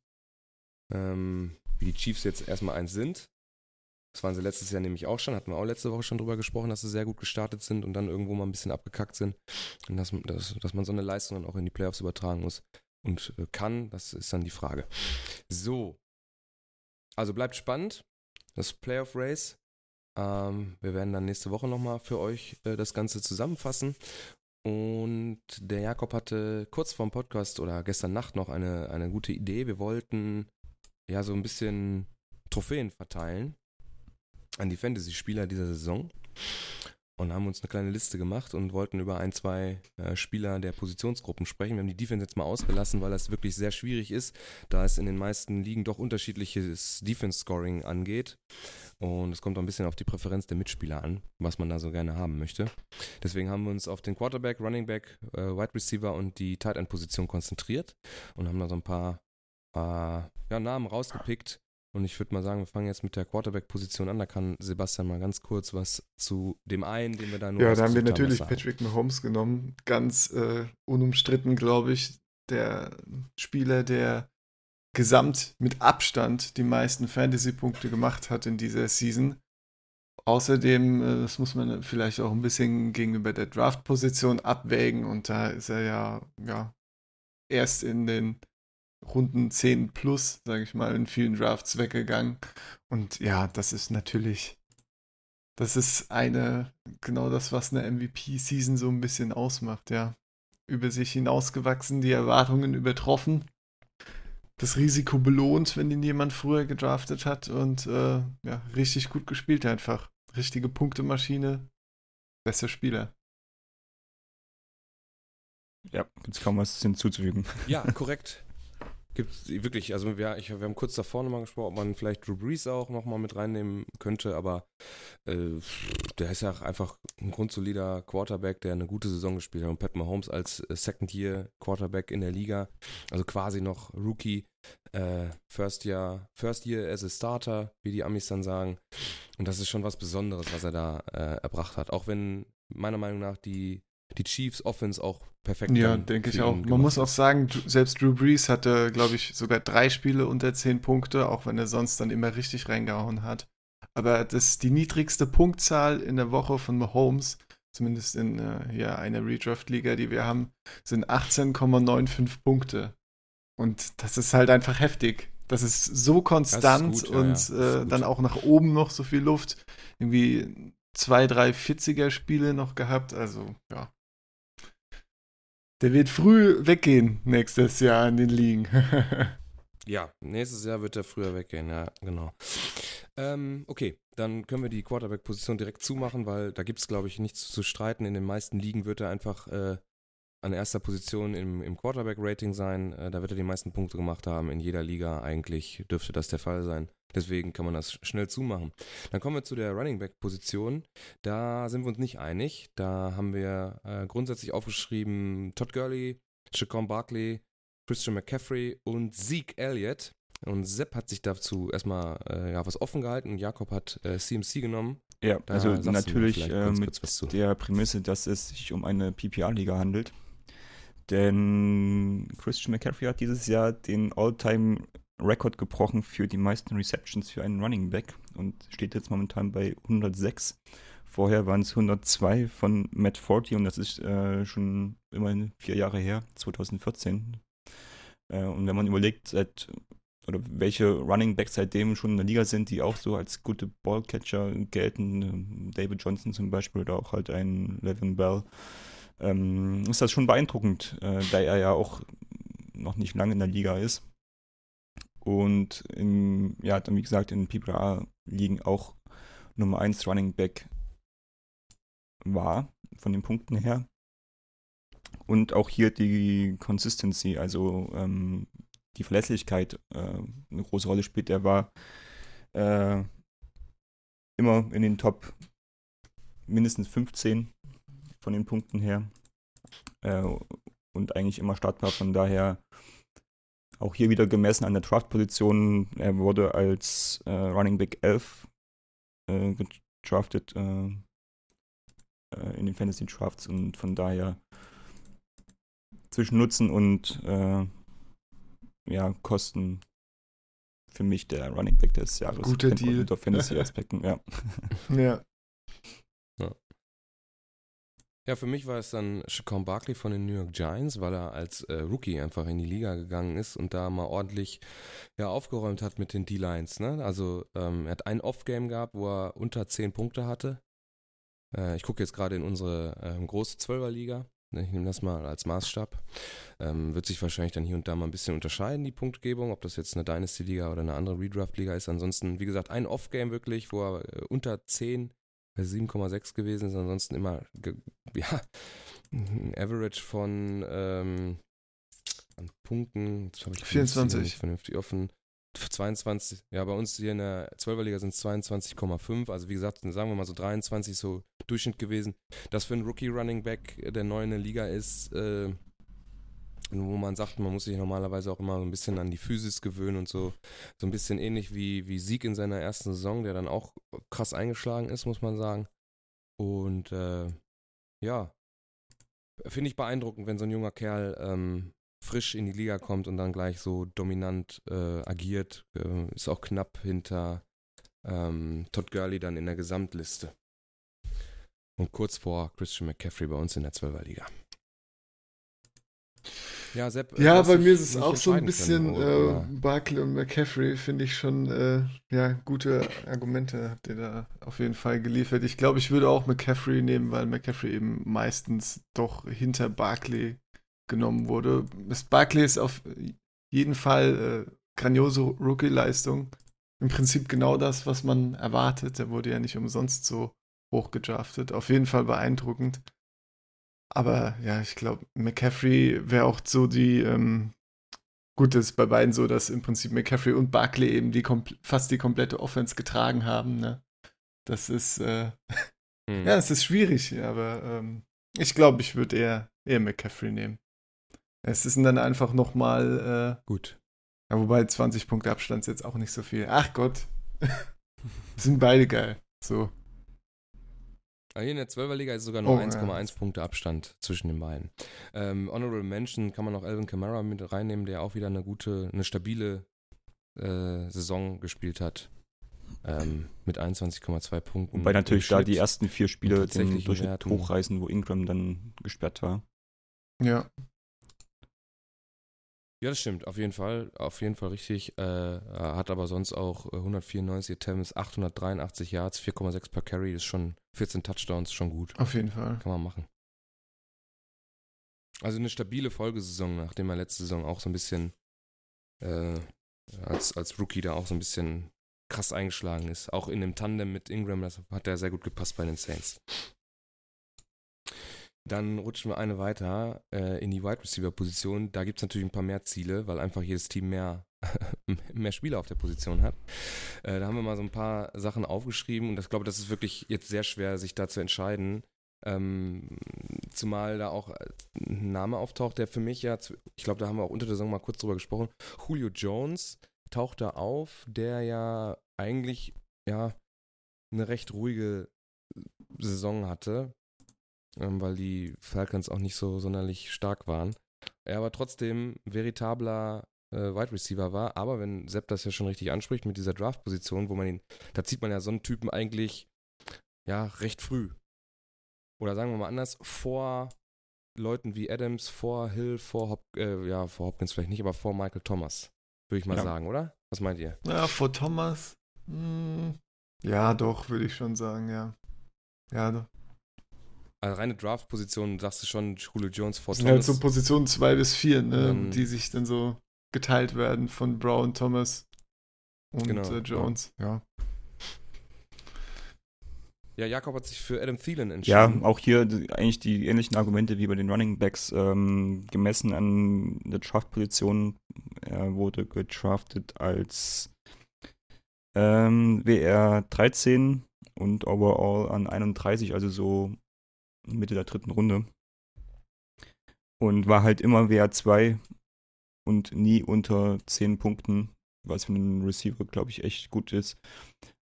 ähm, wie die Chiefs jetzt erstmal eins sind. Das waren sie letztes Jahr nämlich auch schon, hatten wir auch letzte Woche schon drüber gesprochen, dass sie sehr gut gestartet sind und dann irgendwo mal ein bisschen abgekackt sind. Und dass, dass, dass man so eine Leistung dann auch in die Playoffs übertragen muss und äh, kann, das ist dann die Frage. So. Also bleibt spannend, das Playoff Race. Ähm, wir werden dann nächste Woche nochmal für euch äh, das Ganze zusammenfassen. Und der Jakob hatte kurz vorm Podcast oder gestern Nacht noch eine, eine gute Idee. Wir wollten ja so ein bisschen Trophäen verteilen an die Fantasy-Spieler dieser Saison und haben uns eine kleine Liste gemacht und wollten über ein, zwei äh, Spieler der Positionsgruppen sprechen. Wir haben die Defense jetzt mal ausgelassen, weil das wirklich sehr schwierig ist, da es in den meisten Ligen doch unterschiedliches Defense-Scoring angeht. Und es kommt auch ein bisschen auf die Präferenz der Mitspieler an, was man da so gerne haben möchte. Deswegen haben wir uns auf den Quarterback, Running Back, äh, Wide Receiver und die Tight End Position konzentriert und haben da so ein paar äh, ja, Namen rausgepickt, und ich würde mal sagen, wir fangen jetzt mit der Quarterback-Position an. Da kann Sebastian mal ganz kurz was zu dem einen, den wir da nur Ja, da haben wir natürlich haben, Patrick Mahomes genommen. Ganz äh, unumstritten, glaube ich. Der Spieler, der gesamt mit Abstand die meisten Fantasy-Punkte gemacht hat in dieser Season. Außerdem, äh, das muss man vielleicht auch ein bisschen gegenüber der Draft-Position abwägen. Und da ist er ja, ja erst in den Runden 10 plus, sage ich mal, in vielen Drafts weggegangen. Und ja, das ist natürlich, das ist eine, genau das, was eine MVP-Season so ein bisschen ausmacht, ja. Über sich hinausgewachsen, die Erwartungen übertroffen, das Risiko belohnt, wenn ihn jemand früher gedraftet hat und äh, ja, richtig gut gespielt einfach. Richtige Punktemaschine, bester Spieler. Ja, jetzt kaum was hinzuzufügen. Ja, korrekt. Gibt es wirklich, also wir, ich, wir haben kurz davor nochmal gesprochen, ob man vielleicht Drew Brees auch nochmal mit reinnehmen könnte, aber äh, der ist ja einfach ein grundsolider Quarterback, der eine gute Saison gespielt hat. Und Pat Mahomes als äh, Second-Year-Quarterback in der Liga, also quasi noch Rookie, äh, First Year, First Year as a Starter, wie die Amis dann sagen. Und das ist schon was Besonderes, was er da äh, erbracht hat. Auch wenn meiner Meinung nach die die Chiefs Offense auch perfekt. Ja, denke ich auch. Man muss auch sagen, selbst Drew Brees hatte, glaube ich, sogar drei Spiele unter zehn Punkte, auch wenn er sonst dann immer richtig reingehauen hat. Aber das ist die niedrigste Punktzahl in der Woche von Mahomes, zumindest in äh, ja, einer Redraft-Liga, die wir haben, sind 18,95 Punkte. Und das ist halt einfach heftig. Das ist so konstant ist gut, und ja, ja. Äh, dann auch nach oben noch so viel Luft. Irgendwie zwei, drei 40er Spiele noch gehabt. Also, ja. Der wird früh weggehen nächstes Jahr in den Ligen. *laughs* ja, nächstes Jahr wird er früher weggehen, ja, genau. Ähm, okay, dann können wir die Quarterback-Position direkt zumachen, weil da gibt es, glaube ich, nichts zu streiten. In den meisten Ligen wird er einfach äh, an erster Position im, im Quarterback-Rating sein. Äh, da wird er die meisten Punkte gemacht haben. In jeder Liga eigentlich dürfte das der Fall sein. Deswegen kann man das schnell zumachen. Dann kommen wir zu der Running Back-Position. Da sind wir uns nicht einig. Da haben wir äh, grundsätzlich aufgeschrieben Todd Gurley, Shaquan Barkley, Christian McCaffrey und Zeke Elliott. Und Sepp hat sich dazu erstmal äh, ja, was offen gehalten und Jakob hat äh, CMC genommen. Ja, da also natürlich äh, mit der Prämisse, dass es sich um eine PPR-Liga handelt. Denn Christian McCaffrey hat dieses Jahr den All-Time Rekord gebrochen für die meisten Receptions für einen Running Back und steht jetzt momentan bei 106. Vorher waren es 102 von Matt Forty und das ist äh, schon immerhin vier Jahre her, 2014. Äh, und wenn man überlegt, seit oder welche Running Backs seitdem schon in der Liga sind, die auch so als gute Ballcatcher gelten, äh, David Johnson zum Beispiel oder auch halt ein Levin Bell, ähm, ist das schon beeindruckend, äh, da er ja auch noch nicht lange in der Liga ist. Und in, ja, dann wie gesagt, in PPA liegen auch Nummer 1 Running Back war, von den Punkten her. Und auch hier die Consistency, also ähm, die Verlässlichkeit äh, eine große Rolle spielt. Er war äh, immer in den Top mindestens 15 von den Punkten her äh, und eigentlich immer startbar. Von daher auch hier wieder gemessen an der Draft-Position. Er wurde als äh, Running Back 11 äh, gedraftet äh, äh, in den Fantasy Drafts und von daher zwischen Nutzen und äh, ja, Kosten für mich der Running Back des Jahres. Guter Deal. Unter Fantasy-Aspekten, ja. *laughs* ja. Ja, für mich war es dann Shaquan Barkley von den New York Giants, weil er als äh, Rookie einfach in die Liga gegangen ist und da mal ordentlich ja, aufgeräumt hat mit den D-Lines. Ne? Also ähm, er hat ein Off-Game gehabt, wo er unter 10 Punkte hatte. Äh, ich gucke jetzt gerade in unsere äh, große Zwölferliga. Ich nehme das mal als Maßstab. Ähm, wird sich wahrscheinlich dann hier und da mal ein bisschen unterscheiden, die Punktgebung, ob das jetzt eine Dynasty-Liga oder eine andere Redraft-Liga ist. Ansonsten, wie gesagt, ein Off-Game wirklich, wo er äh, unter 10 bei 7,6 gewesen ist. Ansonsten immer, ja, ein Average von ähm, an Punkten. Jetzt habe ich die Liste hier 24. Nicht vernünftig offen. 22, ja, bei uns hier in der 12er Liga sind es 22,5. Also wie gesagt, sagen wir mal so 23 so Durchschnitt gewesen. Das für einen Rookie Running Back, äh, der neu in der Liga ist, äh, wo man sagt, man muss sich normalerweise auch immer so ein bisschen an die Physis gewöhnen und so. So ein bisschen ähnlich wie, wie Sieg in seiner ersten Saison, der dann auch krass eingeschlagen ist, muss man sagen. Und äh, ja, finde ich beeindruckend, wenn so ein junger Kerl ähm, frisch in die Liga kommt und dann gleich so dominant äh, agiert. Äh, ist auch knapp hinter ähm, Todd Gurley dann in der Gesamtliste. Und kurz vor Christian McCaffrey bei uns in der 12er Liga. Ja, Sepp, Ja, du hast bei mir ist es auch so ein bisschen können, äh? Barkley und McCaffrey, finde ich schon, äh, ja, gute Argumente habt ihr da auf jeden Fall geliefert. Ich glaube, ich würde auch McCaffrey nehmen, weil McCaffrey eben meistens doch hinter Barkley genommen wurde. Barkley ist auf jeden Fall äh, grandiose Rookie-Leistung. Im Prinzip genau das, was man erwartet. Er wurde ja nicht umsonst so hoch gedraftet. Auf jeden Fall beeindruckend. Aber ja, ich glaube, McCaffrey wäre auch so die, ähm, gut, das ist bei beiden so, dass im Prinzip McCaffrey und Barkley eben die fast die komplette Offense getragen haben, ne? Das ist, äh, Hm. ja, es ist schwierig, aber ähm, ich glaube, ich würde eher, eher McCaffrey nehmen. Es ist dann einfach nochmal, äh, Gut. ja, wobei 20 Punkte Abstand ist jetzt auch nicht so viel. Ach Gott. *laughs* Sind beide geil. So. Aber hier in der 12er Liga ist sogar nur Oh, ja. 1,1 Punkte Abstand zwischen den beiden. Ähm, Honorable Mention kann man noch Alvin Kamara mit reinnehmen, der auch wieder eine gute, eine stabile äh, Saison gespielt hat. Ähm, mit 21,2 Punkten. Wobei natürlich da die ersten vier Spiele den Durchschnitt Werten. hochreißen, wo Ingram dann gesperrt war. Ja. Ja, das stimmt, auf jeden Fall, auf jeden Fall richtig. Äh, er hat aber sonst auch äh, 194 Attempts, 883 Yards, 4,6 per Carry, ist schon 14 Touchdowns, schon gut. Auf jeden Fall. Kann man machen. Also eine stabile Folgesaison, nachdem er letzte Saison auch so ein bisschen äh, als, als Rookie da auch so ein bisschen krass eingeschlagen ist. Auch in dem Tandem mit Ingram, das hat er sehr gut gepasst bei den Saints. Dann rutschen wir eine weiter äh, in die Wide Receiver Position. Da gibt es natürlich ein paar mehr Ziele, weil einfach jedes Team mehr, *laughs* mehr Spieler auf der Position hat. Äh, da haben wir mal so ein paar Sachen aufgeschrieben und ich glaube, das ist wirklich jetzt sehr schwer, sich da zu entscheiden. Ähm, zumal da auch ein Name auftaucht, der für mich ja, ich glaube, da haben wir auch unter der Saison mal kurz drüber gesprochen. Julio Jones taucht da auf, der ja eigentlich ja eine recht ruhige Saison hatte, ähm, weil die Falcons auch nicht so sonderlich stark waren. Er aber trotzdem veritabler äh, Wide Receiver war. Aber wenn Sepp das ja schon richtig anspricht mit dieser Draft-Position, wo man ihn, da zieht man ja so einen Typen eigentlich ja recht früh. Oder sagen wir mal anders, vor Leuten wie Adams, vor Hill, vor Hop äh, ja, vor Hopkins vielleicht nicht, aber vor Michael Thomas, würde ich mal Ja. sagen, oder? Was meint ihr? Ja, vor Thomas. Hm, ja, doch, würde ich schon sagen, ja. Ja, doch. Also reine Draft-Position, sagst du schon, Julio Jones vor sind halt Thomas. so Positionen 2 bis 4, ne, Ähm, die sich dann so geteilt werden von Brown, Thomas und Genau, äh, Jones. Ja. ja, Jakob hat sich für Adam Thielen Ja, entschieden. auch hier die- eigentlich die ähnlichen Argumente wie bei den Running Backs ähm, gemessen an der Draft-Position. Er wurde gedraftet als ähm, WR 13 und overall an 31, also so Mitte der dritten Runde. Und war halt immer WR 2 und nie unter 10 Punkten, was für einen Receiver, glaube ich, echt gut ist.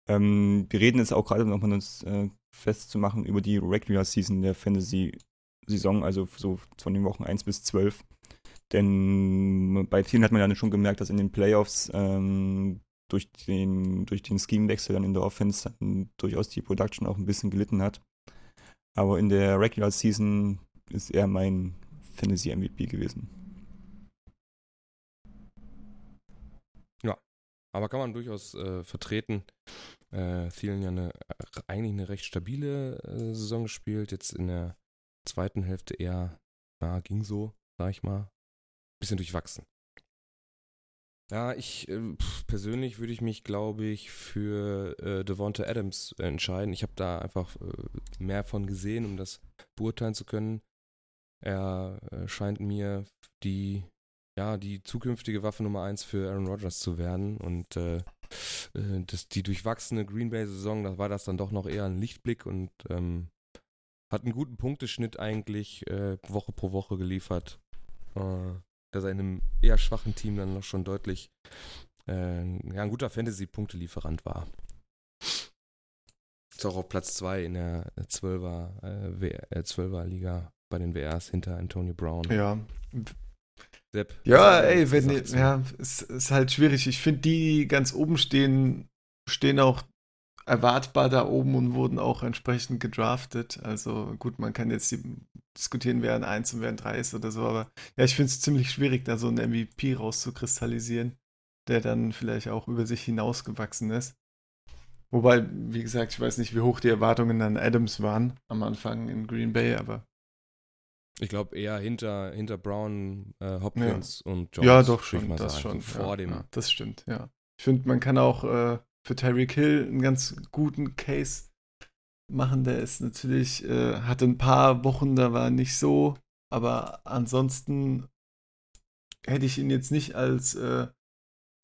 Ähm, wir reden jetzt auch gerade nochmal uns äh, festzumachen über die Regular Season der Fantasy-Saison, also so von den Wochen 1 bis 12. Denn bei vielen hat man ja schon gemerkt, dass in den Playoffs ähm, durch den, durch den Scheme-Wechsel dann in der Offense dann durchaus die Production auch ein bisschen gelitten hat. Aber in der Regular Season ist er mein Fantasy-MVP gewesen. Aber kann man durchaus äh, vertreten. Äh, Thielen ja eine, eigentlich eine recht stabile äh, Saison gespielt, jetzt in der zweiten Hälfte eher ja, ging so, sag ich mal. Bisschen durchwachsen. Ja, ich äh, persönlich würde ich mich, glaube ich, für äh, Devonta Adams entscheiden. Ich habe da einfach äh, mehr von gesehen, um das beurteilen zu können. Er äh, scheint mir die, ja, die zukünftige Waffe Nummer 1 für Aaron Rodgers zu werden. Und äh, äh, das, die durchwachsene Green Bay-Saison, da war das dann doch noch eher ein Lichtblick und ähm, hat einen guten Punkteschnitt eigentlich Woche pro Woche geliefert dass er in einem eher schwachen Team dann noch schon deutlich äh, ja, ein guter Fantasy-Punktelieferant war. Ist auch auf Platz 2 in der 12er, äh, 12er äh, Liga bei den WRs hinter Antonio Brown. Ja. Sepp, ja, ey, wenn die, ja, es ist halt schwierig. Ich finde, die ganz oben stehen, stehen auch erwartbar da oben und wurden auch entsprechend gedraftet. Also gut, man kann jetzt diskutieren, wer ein 1 und wer ein 3 ist oder so, aber ja, ich finde es ziemlich schwierig, da so einen MVP rauszukristallisieren, der dann vielleicht auch über sich hinausgewachsen ist. Wobei, wie gesagt, ich weiß nicht, wie hoch die Erwartungen an Adams waren am Anfang in Green Bay, aber. Ich glaube eher hinter, hinter Brown, äh, Hopkins ja. und Jones. Ja, doch schon, das sagen. schon. Vor ja, dem. Ja, das stimmt, ja. Ich finde, man kann auch äh, für Tyreek Hill einen ganz guten Case machen. Der ist natürlich, äh, hatte ein paar Wochen, da war nicht so, aber ansonsten hätte ich ihn jetzt nicht als äh,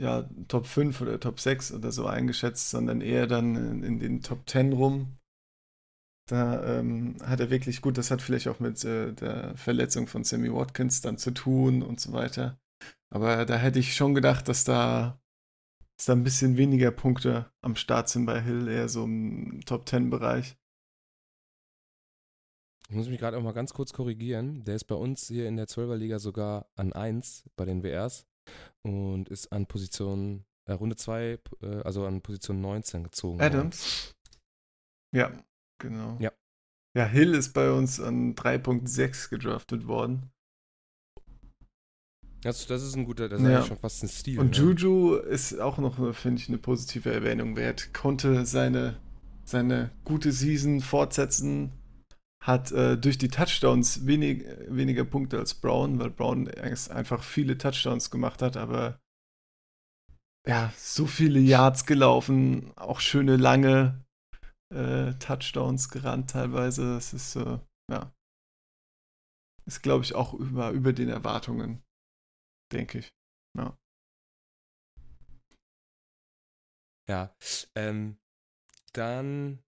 ja, Top 5 oder Top 6 oder so eingeschätzt, sondern eher dann in, in den Top 10 rum. Da ähm, hat er wirklich gut, das hat vielleicht auch mit äh, der Verletzung von Sammy Watkins dann zu tun und so weiter. Aber da hätte ich schon gedacht, dass da dass da ein bisschen weniger Punkte am Start sind bei Hill, eher so im Top 10 Bereich. Ich muss mich gerade auch mal ganz kurz korrigieren. Der ist bei uns hier in der 12er Liga sogar an 1 bei den WRs und ist an Position, äh, Runde 2, äh, also an Position 19 gezogen. Adams? Worden. Ja, genau. Ja. Ja, Hill ist bei uns an 3.6 gedraftet worden. Das, das ist ein guter, das ist ja. schon fast ein Stil. Und ne? Juju ist auch noch, finde ich, eine positive Erwähnung wert. Konnte seine, seine gute Season fortsetzen, hat äh, durch die Touchdowns wenig, weniger Punkte als Brown, weil Brown einfach viele Touchdowns gemacht hat, aber ja, so viele Yards gelaufen, auch schöne lange äh, Touchdowns gerannt teilweise. Das ist, äh, ja, ist, glaube ich, auch über, über den Erwartungen denke ich. Ja. Ja. Ähm, dann.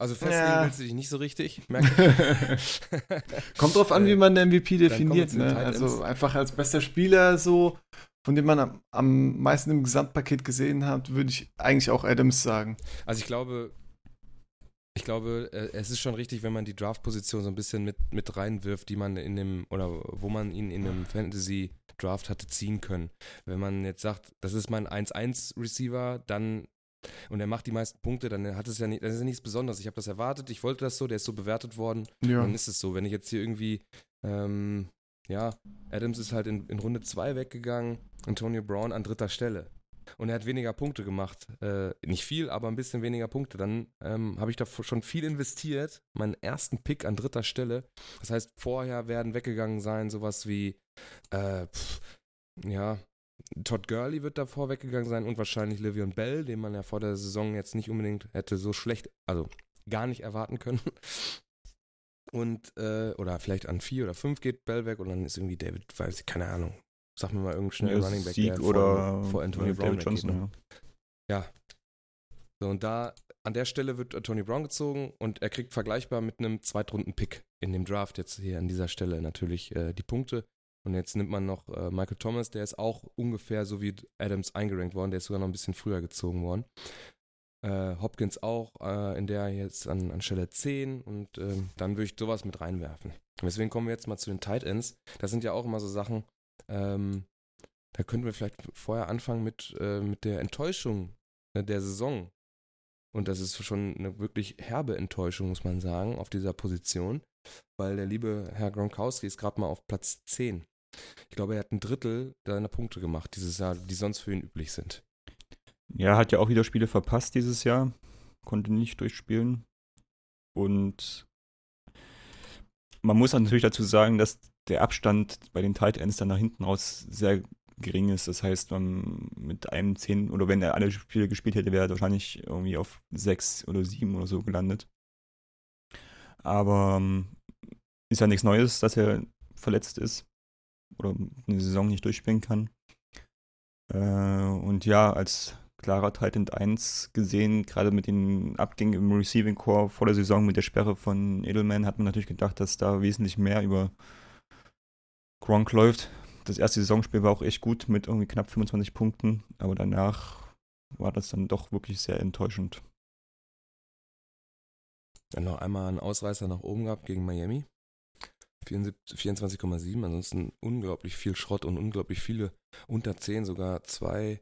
Also festlegen ja. willst du dich nicht so richtig, *laughs* Kommt drauf an, wie man den MVP definiert. Ne? Also einfach als bester Spieler so, von dem man am, am meisten im Gesamtpaket gesehen hat, würde ich eigentlich auch Adams sagen. Also ich glaube, ich glaube, äh, es ist schon richtig, wenn man die Draft-Position so ein bisschen mit, mit reinwirft, die man in dem, oder wo man ihn in einem Fantasy Draft hatte ziehen können. Wenn man jetzt sagt, das ist mein 1-1-Receiver, dann und er macht die meisten Punkte, dann hat es ja nicht, das ist ja nichts Besonderes. Ich habe das erwartet, ich wollte das so, der ist so bewertet worden. Ja. Dann ist es so. Wenn ich jetzt hier irgendwie, ähm, ja, Adams ist halt in, in Runde 2 weggegangen, Antonio Brown an dritter Stelle. Und er hat weniger Punkte gemacht. Äh, nicht viel, aber ein bisschen weniger Punkte. Dann ähm, habe ich da schon viel investiert. Meinen ersten Pick an dritter Stelle. Das heißt, vorher werden weggegangen sein, sowas wie äh, pff, ja, Todd Gurley wird davor weggegangen sein und wahrscheinlich Livion Bell, den man ja vor der Saison jetzt nicht unbedingt hätte so schlecht, also gar nicht erwarten können. Und, äh, oder vielleicht an vier oder fünf geht Bell weg und dann ist irgendwie David, weiß ich, keine Ahnung. Sag mir mal irgendeinen schnellen ja, Running Back, Sieg der oder vor, vor Anthony Brown David Johnson, ne? ja. ja. So, und da, an der Stelle wird Tony Brown gezogen und er kriegt vergleichbar mit einem Zweitrunden-Pick in dem Draft jetzt hier an dieser Stelle natürlich äh, die Punkte. Und jetzt nimmt man noch äh, Michael Thomas, der ist auch ungefähr so wie Adams eingerankt worden, der ist sogar noch ein bisschen früher gezogen worden. Äh, Hopkins auch, äh, in der jetzt an, an Stelle 10 und ähm, dann würde ich sowas mit reinwerfen. Deswegen kommen wir jetzt mal zu den Tight Ends. Das sind ja auch immer so Sachen, ähm, da könnten wir vielleicht vorher anfangen mit, äh, mit der Enttäuschung äh, der Saison. Und das ist schon eine wirklich herbe Enttäuschung, muss man sagen, auf dieser Position, weil der liebe Herr Gronkowski ist gerade mal auf Platz 10 ich glaube, er hat ein Drittel seiner Punkte gemacht dieses Jahr, die sonst für ihn üblich sind. Ja, hat ja auch wieder Spiele verpasst dieses Jahr. Konnte nicht durchspielen. Und man muss natürlich dazu sagen, dass der Abstand bei den Tight Ends dann nach hinten raus sehr gering ist. Das heißt, man mit einem 10 oder wenn er alle Spiele gespielt hätte, wäre er wahrscheinlich irgendwie auf 6 oder 7 oder so gelandet. Aber ähm, ist ja nichts Neues, dass er verletzt ist oder eine Saison nicht durchspielen kann. Äh, und ja, als klarer Titan 1 gesehen, gerade mit den Abgängen im Receiving Core vor der Saison mit der Sperre von Edelman, hat man natürlich gedacht, dass da wesentlich mehr über Gronk läuft. Das erste Saisonspiel war auch echt gut mit irgendwie knapp 25 Punkten, aber danach war das dann doch wirklich sehr enttäuschend. Dann noch einmal einen Ausreißer nach oben gehabt gegen Miami. 24,7. Ansonsten unglaublich viel Schrott und unglaublich viele unter 10, sogar zwei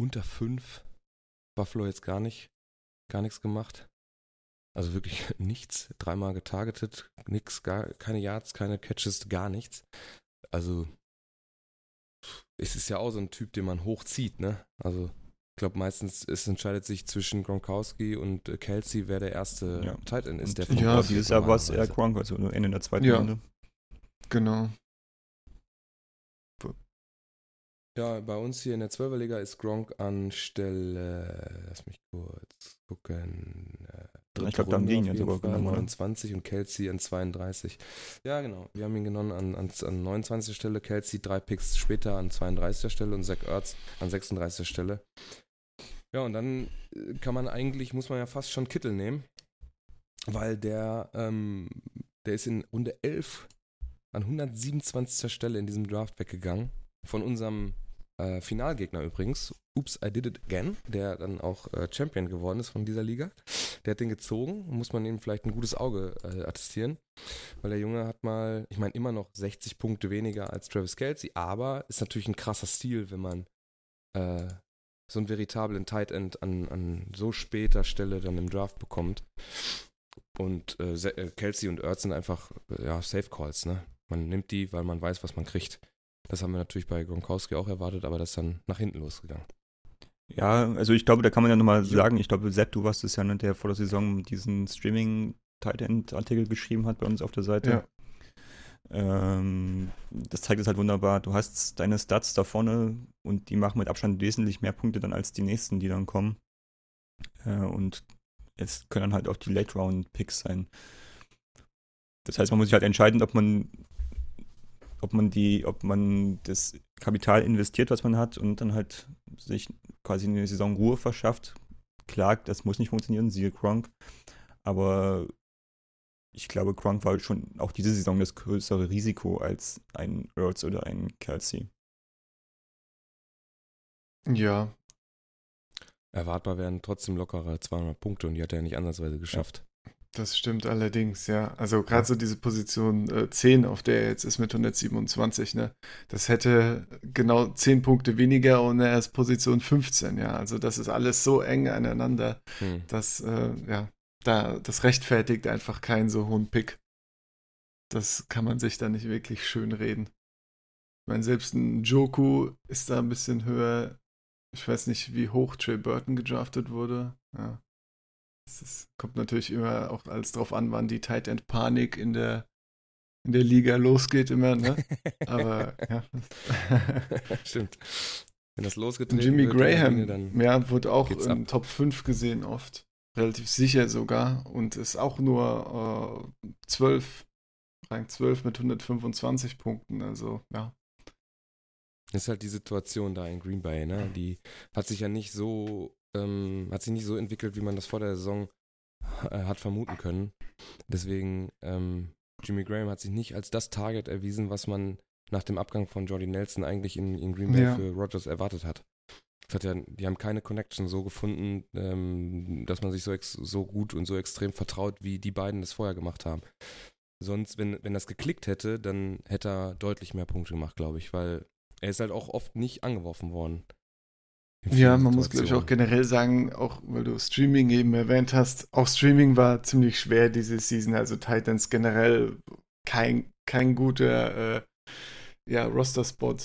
unter 5. Buffalo jetzt gar nicht, gar nichts gemacht. Also wirklich *laughs* nichts. Dreimal getargetet, nichts, keine Yards, keine Catches, gar nichts. Also es ist ja auch so ein Typ, den man hochzieht, ne? Also ich glaube meistens es entscheidet sich zwischen Gronkowski und äh, Kelsey, wer der erste Ja. Tight End ist. Der Und ja, dieses Jahr war es eher. Gronk, also nur Ende der zweiten Ja. Runde. Genau. Ja, bei uns hier in der 12er Liga ist Gronk an Stelle, lass mich kurz gucken. Dritte Ich glaub, da haben Runde wir ihn auf ja jeden sogar Fall, genommen, oder? 29 und Kelsey an 32. Ja, genau. Wir haben ihn genommen an, an, an 29. Stelle, Kelsey drei Picks später an 32. Stelle und Zach Ertz an 36. Stelle. Ja, und dann äh, kann man eigentlich, muss man ja fast schon Kittel nehmen, weil der, ähm, der ist in Runde 11 an 127. Stelle in diesem Draft weggegangen. Von unserem äh, Finalgegner übrigens, Oops, I Did It Again, der dann auch äh, Champion geworden ist von dieser Liga. Der hat den gezogen, muss man ihm vielleicht ein gutes Auge äh, attestieren, weil der Junge hat mal, ich meine, immer noch 60 Punkte weniger als Travis Kelsey, aber ist natürlich ein krasser Stil, wenn man äh, so einen veritablen Tight End an, an so später Stelle dann im Draft bekommt. Und äh, äh, Kelsey und Ertz sind einfach äh, ja, Safe Calls, ne? Man nimmt die, weil man weiß, was man kriegt. Das haben wir natürlich bei Gronkowski auch erwartet, aber das ist dann nach hinten losgegangen. Ja, also ich glaube, da kann man ja nochmal sagen, ich glaube, Sepp, du warst es ja, ne, der vor der Saison diesen Streaming-Tight-End-Artikel geschrieben hat bei uns auf der Seite. Ja. Ähm, das zeigt es halt wunderbar. Du hast deine Stats da vorne und die machen mit Abstand wesentlich mehr Punkte dann als die nächsten, die dann kommen. Äh, und es können dann halt auch die Late-Round-Picks sein. Das heißt, man muss sich halt entscheiden, ob man ob man die, ob man das Kapital investiert, was man hat, und dann halt sich quasi eine Saison Ruhe verschafft. Klar, das muss nicht funktionieren, siehe Gronk. Aber ich glaube, Gronk war schon auch diese Saison das größere Risiko als ein Earls oder ein Kelsey. Ja, Erwartbar wären trotzdem lockere 200 Punkte und die hat er nicht ansatzweise geschafft. Das stimmt allerdings, ja. Also gerade so diese Position äh, 10, auf der er jetzt ist mit 127, ne? Das hätte genau 10 Punkte weniger und er ist Position 15, ja. Also das ist alles so eng aneinander, Hm. dass, äh, ja, da, das rechtfertigt einfach keinen so hohen Pick. Das kann man sich da nicht wirklich schön reden. Ich meine, selbst ein Joku ist da ein bisschen höher. Ich weiß nicht, wie hoch Trey Burton gedraftet wurde. Ja. Es kommt natürlich immer auch alles drauf an, wann die Tight End Panik in der, in der Liga losgeht immer, ne? *laughs* Aber ja. *laughs* Stimmt. Wenn das losgetreten Jimmy wird, Graham, dann ja, wurde auch in ab. Top 5 gesehen oft. Relativ sicher sogar. Und ist auch nur äh, 12, Rang 12 mit 125 Punkten. Also, ja. Das ist halt die Situation da in Green Bay, ne? Die hat sich ja nicht so, ähm, hat sich nicht so entwickelt, wie man das vor der Saison äh, hat vermuten können. Deswegen, ähm, Jimmy Graham hat sich nicht als das Target erwiesen, was man nach dem Abgang von Jordy Nelson eigentlich in, in Green Bay Ja. für Rodgers erwartet hat. Hat ja, die haben keine Connection so gefunden, ähm, dass man sich so, ex, so gut und so extrem vertraut, wie die beiden das vorher gemacht haben. Sonst, wenn, wenn das geklickt hätte, dann hätte er deutlich mehr Punkte gemacht, glaube ich, weil er ist halt auch oft nicht angeworfen worden. Ja, man muss, glaube ich, auch generell sagen, auch weil du Streaming eben erwähnt hast, auch Streaming war ziemlich schwer diese Season. Also Titans generell kein, kein guter äh, ja, Roster-Spot,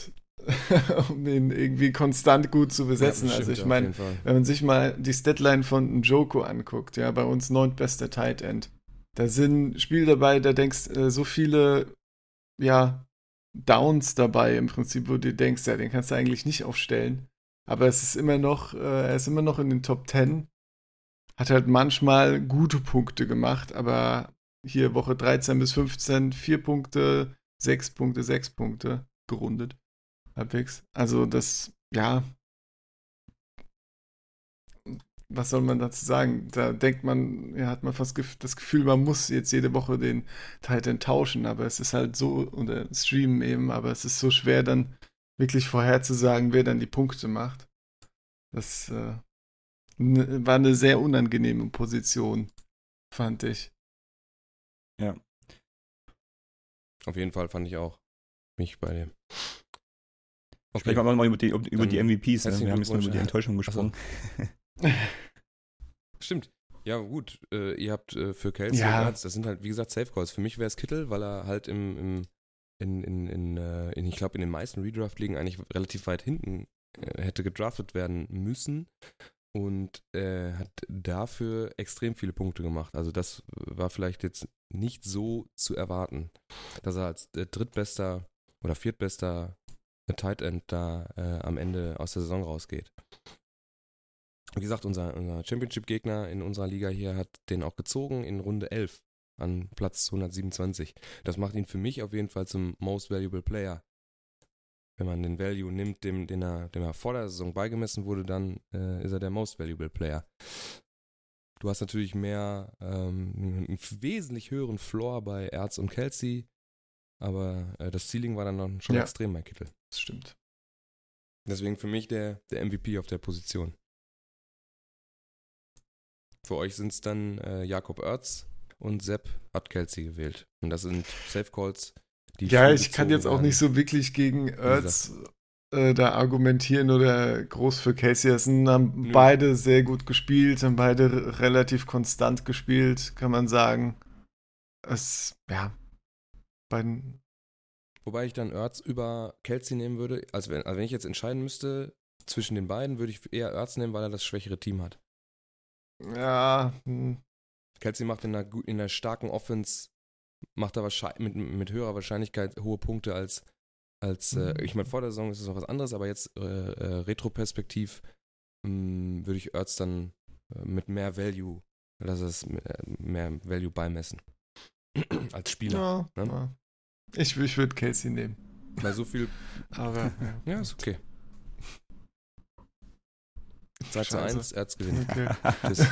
*laughs* um den irgendwie konstant gut zu besetzen. Ja, also ich meine, wenn man sich mal die Statline von Njoko anguckt, ja, bei uns neuntbester Tight End. da sind Spiele dabei, da denkst äh, so viele, ja, Downs dabei im Prinzip, wo du denkst, ja, den kannst du eigentlich nicht aufstellen. Aber es ist immer noch, äh, er ist immer noch in den Top 10. Hat halt manchmal gute Punkte gemacht, aber hier Woche 13 bis 15, 4 Punkte, 6 Punkte, 6 Punkte gerundet. Halbwegs. Also das, ja. Was soll man dazu sagen? Da denkt man, ja, hat man fast das Gefühl, man muss jetzt jede Woche den Titan tauschen, aber es ist halt so, oder streamen eben, aber es ist so schwer dann wirklich vorherzusagen, wer dann die Punkte macht. Das äh, war eine sehr unangenehme Position, fand ich. Ja. Auf jeden Fall fand ich auch mich bei dem. Okay. Sprechen wir mal über die, über die MVPs. Ne? Wir haben jetzt nur über die Enttäuschung gesprochen. So. *laughs* Stimmt. Ja, gut. Äh, ihr habt äh, für Kelsey Ja. Das sind halt, wie gesagt, Safe Calls. Für mich wäre es Kittel, weil er halt im, im in, in, in, äh, in ich glaube, in den meisten Redraft-Ligen eigentlich relativ weit hinten äh, hätte gedraftet werden müssen. Und äh, hat dafür extrem viele Punkte gemacht. Also das war vielleicht jetzt nicht so zu erwarten, dass er als äh, drittbester oder viertbester Tight End da äh, am Ende aus der Saison rausgeht. Wie gesagt, unser, unser Championship-Gegner in unserer Liga hier hat den auch gezogen in Runde 11 an Platz 127. Das macht ihn für mich auf jeden Fall zum Most Valuable Player. Wenn man den Value nimmt, dem, den, er, dem er vor der Saison beigemessen wurde, dann äh, ist er der Most Valuable Player. Du hast natürlich mehr, ähm, einen wesentlich höheren Floor bei Erz und Kelsey, aber äh, das Ceiling war dann schon Ja. extrem bei Kittel. Das stimmt. Deswegen für mich der, der MVP auf der Position. Für euch sind es dann äh, Jakob Oertz und Sepp hat Kelsey gewählt. Und das sind Safe Calls, die Ja, ich kann jetzt auch nicht so wirklich gegen Ertz äh, da argumentieren oder groß für Casey. Es sind, haben Nö. beide sehr gut gespielt, haben beide relativ konstant gespielt, kann man sagen. Es, ja, beiden, Wobei ich dann Oertz über Kelsey nehmen würde. Also wenn, also wenn ich jetzt entscheiden müsste zwischen den beiden, würde ich eher Oertz nehmen, weil er das schwächere Team hat. ja, hm, Kelsey macht in einer, in einer starken Offense, macht er mit, mit höherer Wahrscheinlichkeit hohe Punkte als, als äh, Mhm. ich meine, vor der Saison ist es noch was anderes, aber jetzt äh, äh, Retroperspektiv mh, würde ich Ertz dann äh, mit mehr Value, lass es äh, mehr Value beimessen. *clears throat* als Spieler. ja, ne? ja. Ich, ich würde Casey nehmen. Weil so viel, Aber, *laughs* ja, ist okay. 2 zu Scheiße. 1, Erz gewinnt. Okay. *laughs* Tschüss. *laughs*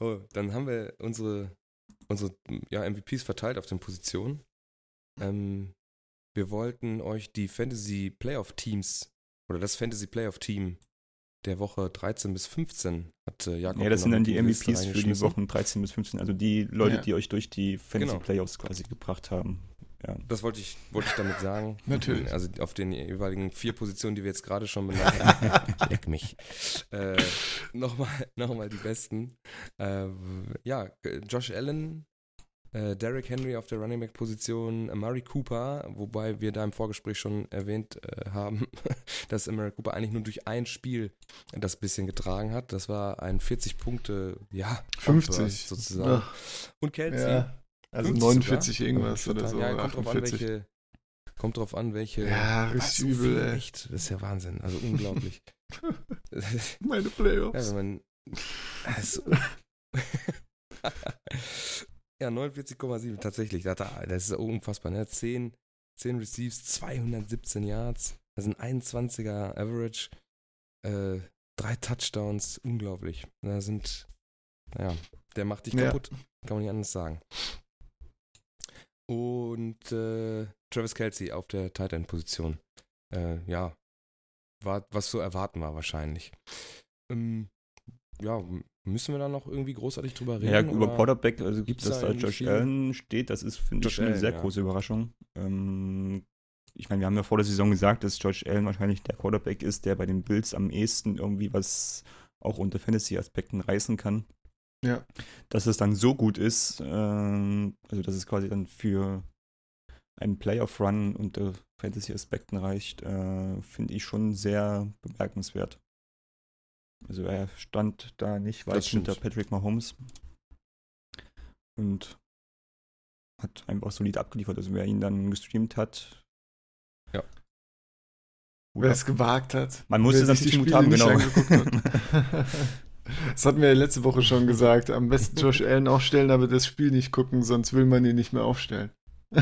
oh, dann haben wir unsere, unsere ja, MVPs verteilt auf den Positionen. Ähm, wir wollten euch die Fantasy Playoff Teams oder das Fantasy Playoff Team der Woche 13 bis 15 hat äh, Jakob Ja, das sind dann die Liste MVPs für die. Wochen 13 bis 15, also die Leute, Ja. die euch durch die Fantasy Genau. Playoffs quasi gebracht haben. Ja. Das wollte ich, wollte ich damit sagen. *laughs* Natürlich. Also auf den jeweiligen vier Positionen, die wir jetzt gerade schon benannt haben. *laughs* Leck mich. Äh, Nochmal noch mal die besten. Äh, ja, Josh Allen, äh, Derrick Henry auf der Running Back Position, Amari Cooper, wobei wir da im Vorgespräch schon erwähnt äh, haben, *laughs* dass Amari Cooper eigentlich nur durch ein Spiel das bisschen getragen hat. Das war ein 40 Punkte, ja, 50 Outburst sozusagen. Ach, Und Kelsey. ja. Also 50 49 sogar? irgendwas oder so. Ja, kommt drauf, an, 48. welche, kommt drauf an, welche. Ja, richtig so übel, ey. Echt, das ist ja Wahnsinn. Also unglaublich. *laughs* *laughs* Meine ja, Playoffs. wenn man. Also, *laughs* ja, 49,7 tatsächlich. Das, ist unfassbar. Ne? 10, 10 Receives, 217 Yards. Das sind 21er Average. Äh, drei Touchdowns. Unglaublich. Da sind. Naja, der macht dich Ja. kaputt. Kann man nicht anders sagen. Und äh, Travis Kelsey auf der Tight End Position. Äh, ja, war, was zu erwarten war wahrscheinlich. Ähm, ja, müssen wir da noch irgendwie großartig drüber reden? Ja, über? Quarterback, also gibt's dass da Josh? Allen steht, das ist, finde ich, eine Allen, sehr ja. große Überraschung. Ähm, ich meine, wir haben ja vor der Saison gesagt, dass Josh Allen wahrscheinlich der Quarterback ist, der bei den Bills am ehesten irgendwie was auch unter Fantasy-Aspekten reißen kann. Ja. Dass es dann so gut ist, ähm, also dass es quasi dann für einen Playoff-Run unter Fantasy-Aspekten reicht, äh, finde ich schon sehr bemerkenswert. Also er stand da nicht weit hinter Patrick Mahomes. Und hat einfach solid abgeliefert. Also wer ihn dann gestreamt hat. Ja. Wer es gewagt hat. Man musste sich die Mut haben, genau. *laughs* Das hatten wir letzte Woche schon gesagt. Am besten Josh *laughs* Allen aufstellen, aber das Spiel nicht gucken, sonst will man ihn nicht mehr aufstellen. *laughs*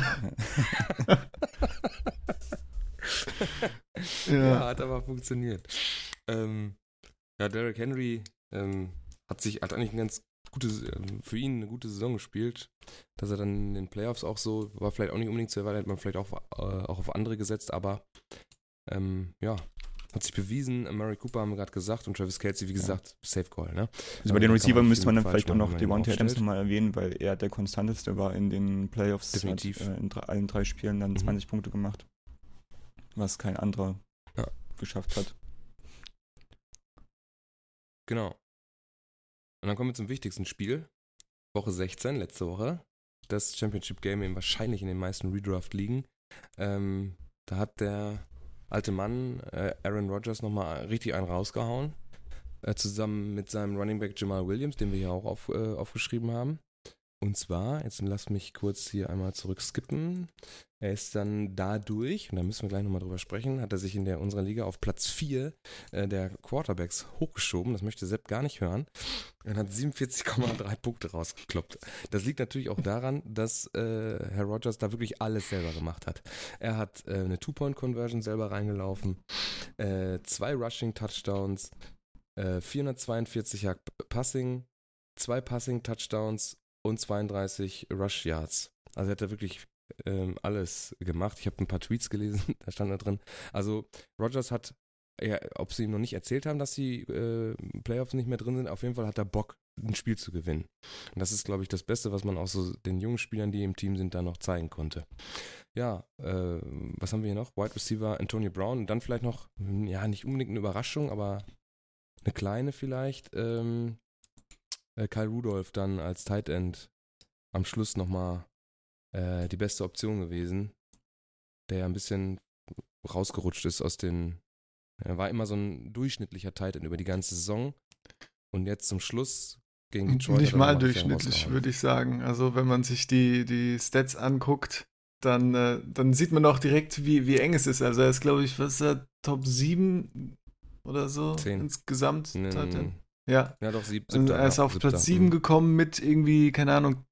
Ja, Ja. hat aber funktioniert. Ähm, ja, Derrick Henry ähm, hat sich, hat eigentlich ein ganz gutes, ähm, für ihn eine gute Saison gespielt. Dass er dann in den Playoffs auch so, war vielleicht auch nicht unbedingt zu erwarten, hätte man vielleicht auch, äh, auch auf andere gesetzt, aber ähm, ja, hat sich bewiesen. Murray Cooper haben wir gerade gesagt und Travis Kelsey, wie gesagt, Safe Call, ne? Also bei den Receivern nicht müsste man dann vielleicht auch noch Devontae Adams nochmal erwähnen, weil er der konstanteste war in den Playoffs. Definitiv. Hat, äh, in drei, allen drei Spielen dann Mhm. 20 Punkte gemacht. Was kein anderer Ja. geschafft hat. Genau. Und dann kommen wir zum wichtigsten Spiel. Woche 16, letzte Woche. Das Championship Game in wahrscheinlich in den meisten Redraft-Ligen. Ähm, da hat der alte Mann äh, Aaron Rodgers nochmal richtig einen rausgehauen. Äh, zusammen mit seinem Running Back Jamal Williams, den wir hier auch auf, äh, aufgeschrieben haben. Und zwar, jetzt lass mich kurz hier einmal zurückskippen. Er ist dann dadurch, und da müssen wir gleich nochmal drüber sprechen, hat er sich in der unserer Liga auf Platz 4 äh, der Quarterbacks hochgeschoben. Das möchte Sepp gar nicht hören. Er hat 47,3 *laughs* Punkte rausgekloppt. Das liegt natürlich auch daran, dass äh, Herr Rogers da wirklich alles selber gemacht hat. Er hat äh, eine Two-Point-Conversion selber reingelaufen, äh, zwei Rushing-Touchdowns, äh, 442 Yard Passing, zwei Passing-Touchdowns und 32 Rush-Yards. Also er hat da wirklich ähm, alles gemacht. Ich habe ein paar Tweets gelesen, *laughs* da stand da drin. Also Rogers hat, ja, ob sie ihm noch nicht erzählt haben, dass die äh, Playoffs nicht mehr drin sind, auf jeden Fall hat er Bock, ein Spiel zu gewinnen. Und das ist, glaube ich, das Beste, was man auch so den jungen Spielern, die im Team sind, da noch zeigen konnte. Ja, äh, was haben wir hier noch? Wide Receiver Antonio Brown und dann vielleicht noch, ja, nicht unbedingt eine Überraschung, aber eine kleine vielleicht. Ähm, äh, Kyle Rudolph dann als Tight End am Schluss nochmal äh, die beste Option gewesen, der ja ein bisschen rausgerutscht ist aus den. Er war immer so ein durchschnittlicher Tight End über die ganze Saison und jetzt zum Schluss gegen Detroit. Nicht mal durchschnittlich, würde ich sagen. Also wenn man sich die, die Stats anguckt, dann, äh, dann sieht man auch direkt, wie, wie eng es ist. Also er ist, glaube ich, was ist er, Top 7 oder so Zehn. insgesamt. End. Ja, Ja, doch, sieb, siebter, er ist ja, auf siebter. Platz 7 Mhm. gekommen mit irgendwie, keine Ahnung,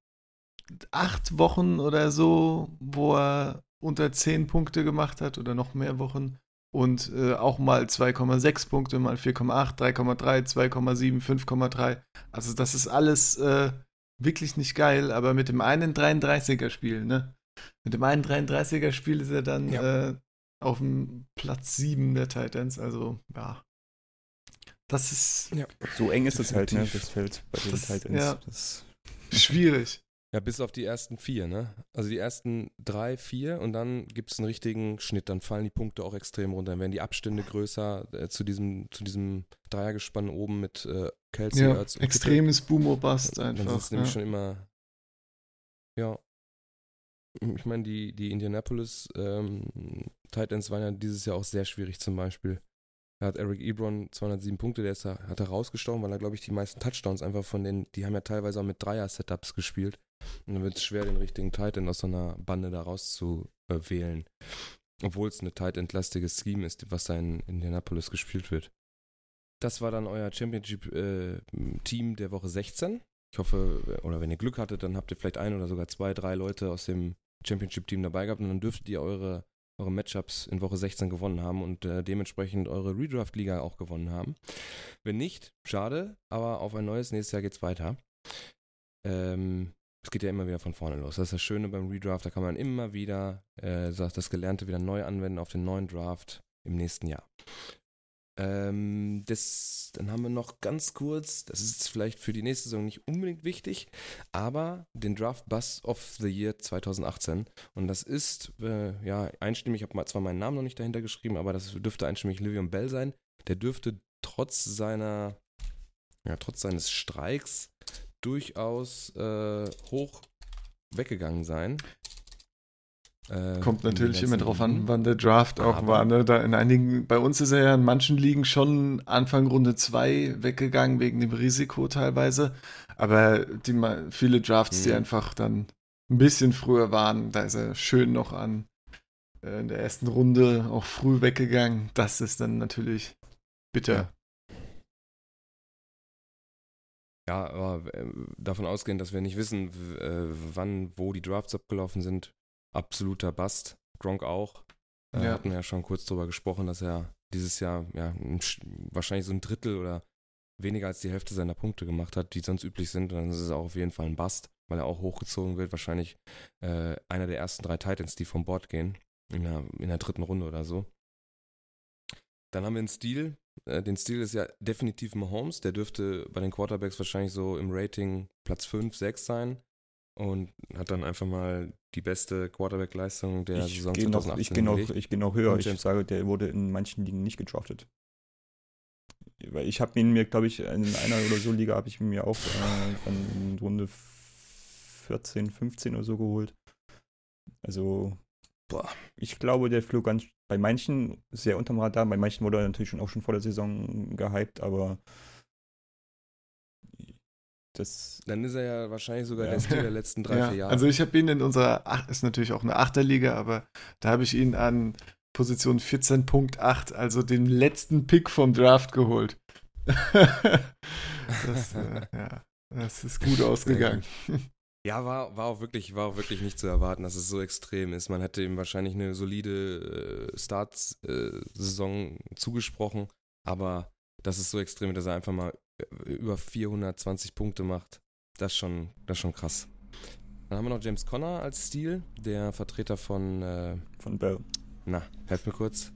acht Wochen oder so, wo er unter 10 Punkte gemacht hat oder noch mehr Wochen. Und äh, auch mal 2,6 Punkte, mal 4,8, 3,3, 2,7, 5,3. Also das ist alles äh, wirklich nicht geil, aber mit dem einen 33er Spiel, ne? Mit dem einen 33er Spiel ist er dann Ja. äh, auf dem Platz 7 der Titans. Also, ja. Das ist Ja. So eng ist es halt, ne, das Feld bei den Das- Tight Ends. ja. Das, schwierig. Ja, bis auf die ersten vier, ne? Also die ersten drei, vier und dann gibt es einen richtigen Schnitt. Dann fallen die Punkte auch extrem runter. Dann werden die Abstände größer äh, zu diesem, zu diesem Dreiergespann oben mit äh, Kelsey, Ja, Kittel. extremes Boomer-Bust Dann einfach. es nämlich ja. schon immer, ja. Ich meine, die, die Indianapolis ähm, Titans waren ja dieses Jahr auch sehr schwierig zum Beispiel. Da hat Eric Ebron 207 Punkte, der ist da, hat er rausgestochen, weil er, glaube ich, die meisten Touchdowns einfach von den, die haben ja teilweise auch mit Dreier-Setups gespielt. Und dann wird es schwer, den richtigen Titan aus so einer Bande da rauszuwählen. Obwohl es eine Tight-End-lastiges Scheme ist, was da in Indianapolis gespielt wird. Das war dann euer Championship-Team der Woche 16. Ich hoffe, oder wenn ihr Glück hattet, dann habt ihr vielleicht ein oder sogar zwei, drei Leute aus dem Championship-Team dabei gehabt und dann dürftet ihr eure, eure Matchups in Woche 16 gewonnen haben und äh, dementsprechend eure Redraft-Liga auch gewonnen haben. Wenn nicht, schade, aber auf ein neues, nächstes Jahr geht's weiter. Ähm, es geht ja immer wieder von vorne los. Das ist das Schöne beim Redraft, da kann man immer wieder äh, das Gelernte wieder neu anwenden auf den neuen Draft im nächsten Jahr. Ähm, das, dann haben wir noch ganz kurz, das ist vielleicht für die nächste Saison nicht unbedingt wichtig, aber den Draft Bus of the Year 2018. Und das ist, äh, ja, einstimmig, ich habe zwar meinen Namen noch nicht dahinter geschrieben, aber das dürfte einstimmig Livion Bell sein. Der dürfte trotz seiner, ja, trotz seines Streiks durchaus äh, hoch weggegangen sein. Äh, Kommt natürlich immer drauf an, wann der Draft auch Aber- war. Ne? Da in einigen, bei uns ist er ja in manchen Ligen schon Anfang Runde 2 weggegangen, wegen dem Risiko teilweise. Aber die, viele Drafts, die Mhm. einfach dann ein bisschen früher waren, da ist er schön noch an äh, in der ersten Runde auch früh weggegangen. Das ist dann natürlich bitter. Ja, aber äh, davon ausgehend, dass wir nicht wissen, äh, wann, wo die Drafts abgelaufen sind, absoluter Bust. Gronk auch. Äh, Ja. Hatten wir ja schon kurz drüber gesprochen, dass er dieses Jahr ja ein, Sch- wahrscheinlich so ein Drittel oder weniger als die Hälfte seiner Punkte gemacht hat, die sonst üblich sind. Und dann ist es auch auf jeden Fall ein Bust, weil er auch hochgezogen wird. Wahrscheinlich äh, einer der ersten drei Titans, die vom Board gehen. In der, in der dritten Runde oder so. Dann haben wir einen Stil. Äh, den Stil ist ja definitiv Mahomes. Der dürfte bei den Quarterbacks wahrscheinlich so im Rating Platz 5, 6 sein. Und hat dann einfach mal die beste Quarterback-Leistung der ich Saison gehe noch, 2018 ich gehe noch, ich gehe noch höher. Und Ich sage, der wurde in manchen Ligen nicht gedraftet. Weil ich habe ihn mir, glaube ich, in einer oder so Liga habe ich ihn mir auch äh, in Runde 14, 15 oder so geholt. Also, Boah. ich glaube, der flog ganz bei manchen sehr unterm Radar, bei manchen wurde er natürlich schon auch schon vor der Saison gehypt, aber das Dann ist er ja wahrscheinlich sogar Ja. der Stil der letzten drei, *laughs* Ja, vier Jahre. Also ich habe ihn in unserer, ach, ist natürlich auch eine Achterliga, aber da habe ich ihn an Position 14.8, also den letzten Pick vom Draft geholt. *laughs* das, äh, ja, das ist gut ausgegangen. Ja, war, war, auch wirklich, war auch wirklich nicht zu erwarten, dass es so extrem ist. Man hätte ihm wahrscheinlich eine solide äh, Starts-Saison zugesprochen, aber dass es so extrem ist, dass er einfach mal äh, über 420 Punkte macht, das ist schon, das ist schon krass. Dann haben wir noch James Conner als Stil, der Vertreter von, äh, von Bell. na, helf mir kurz.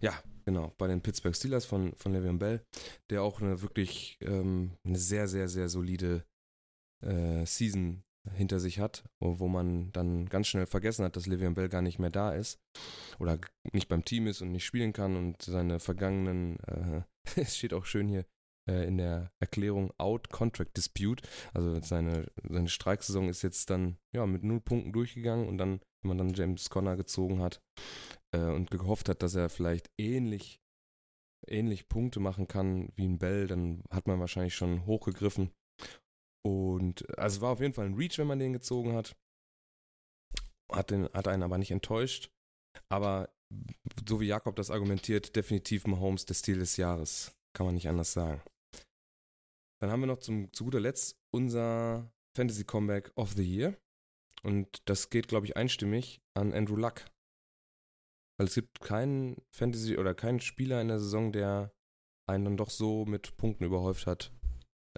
Ja, genau, bei den Pittsburgh Steelers von, von Le'Veon Bell, der auch eine wirklich ähm, eine sehr, sehr, sehr solide äh, Season hinter sich hat, wo, wo man dann ganz schnell vergessen hat, dass Le'Veon Bell gar nicht mehr da ist oder nicht beim Team ist und nicht spielen kann und seine vergangenen, äh, *laughs* es steht auch schön hier äh, in der Erklärung, Out Contract Dispute, also seine, seine Streiksaison ist jetzt dann ja mit null Punkten durchgegangen und dann, wenn man dann James Conner gezogen hat äh, und gehofft hat, dass er vielleicht ähnlich ähnlich Punkte machen kann wie ein Bell, dann hat man wahrscheinlich schon hochgegriffen. Und also war auf jeden Fall ein Reach, wenn man den gezogen hat. Hat, den, hat einen aber nicht enttäuscht. Aber so wie Jakob das argumentiert, definitiv Mahomes der Stil des Jahres. Kann man nicht anders sagen. Dann haben wir noch zum, zu guter Letzt unser Fantasy Comeback of the Year. Und das geht, glaube ich, einstimmig an Andrew Luck. Weil es gibt keinen Fantasy oder keinen Spieler in der Saison, der einen dann doch so mit Punkten überhäuft hat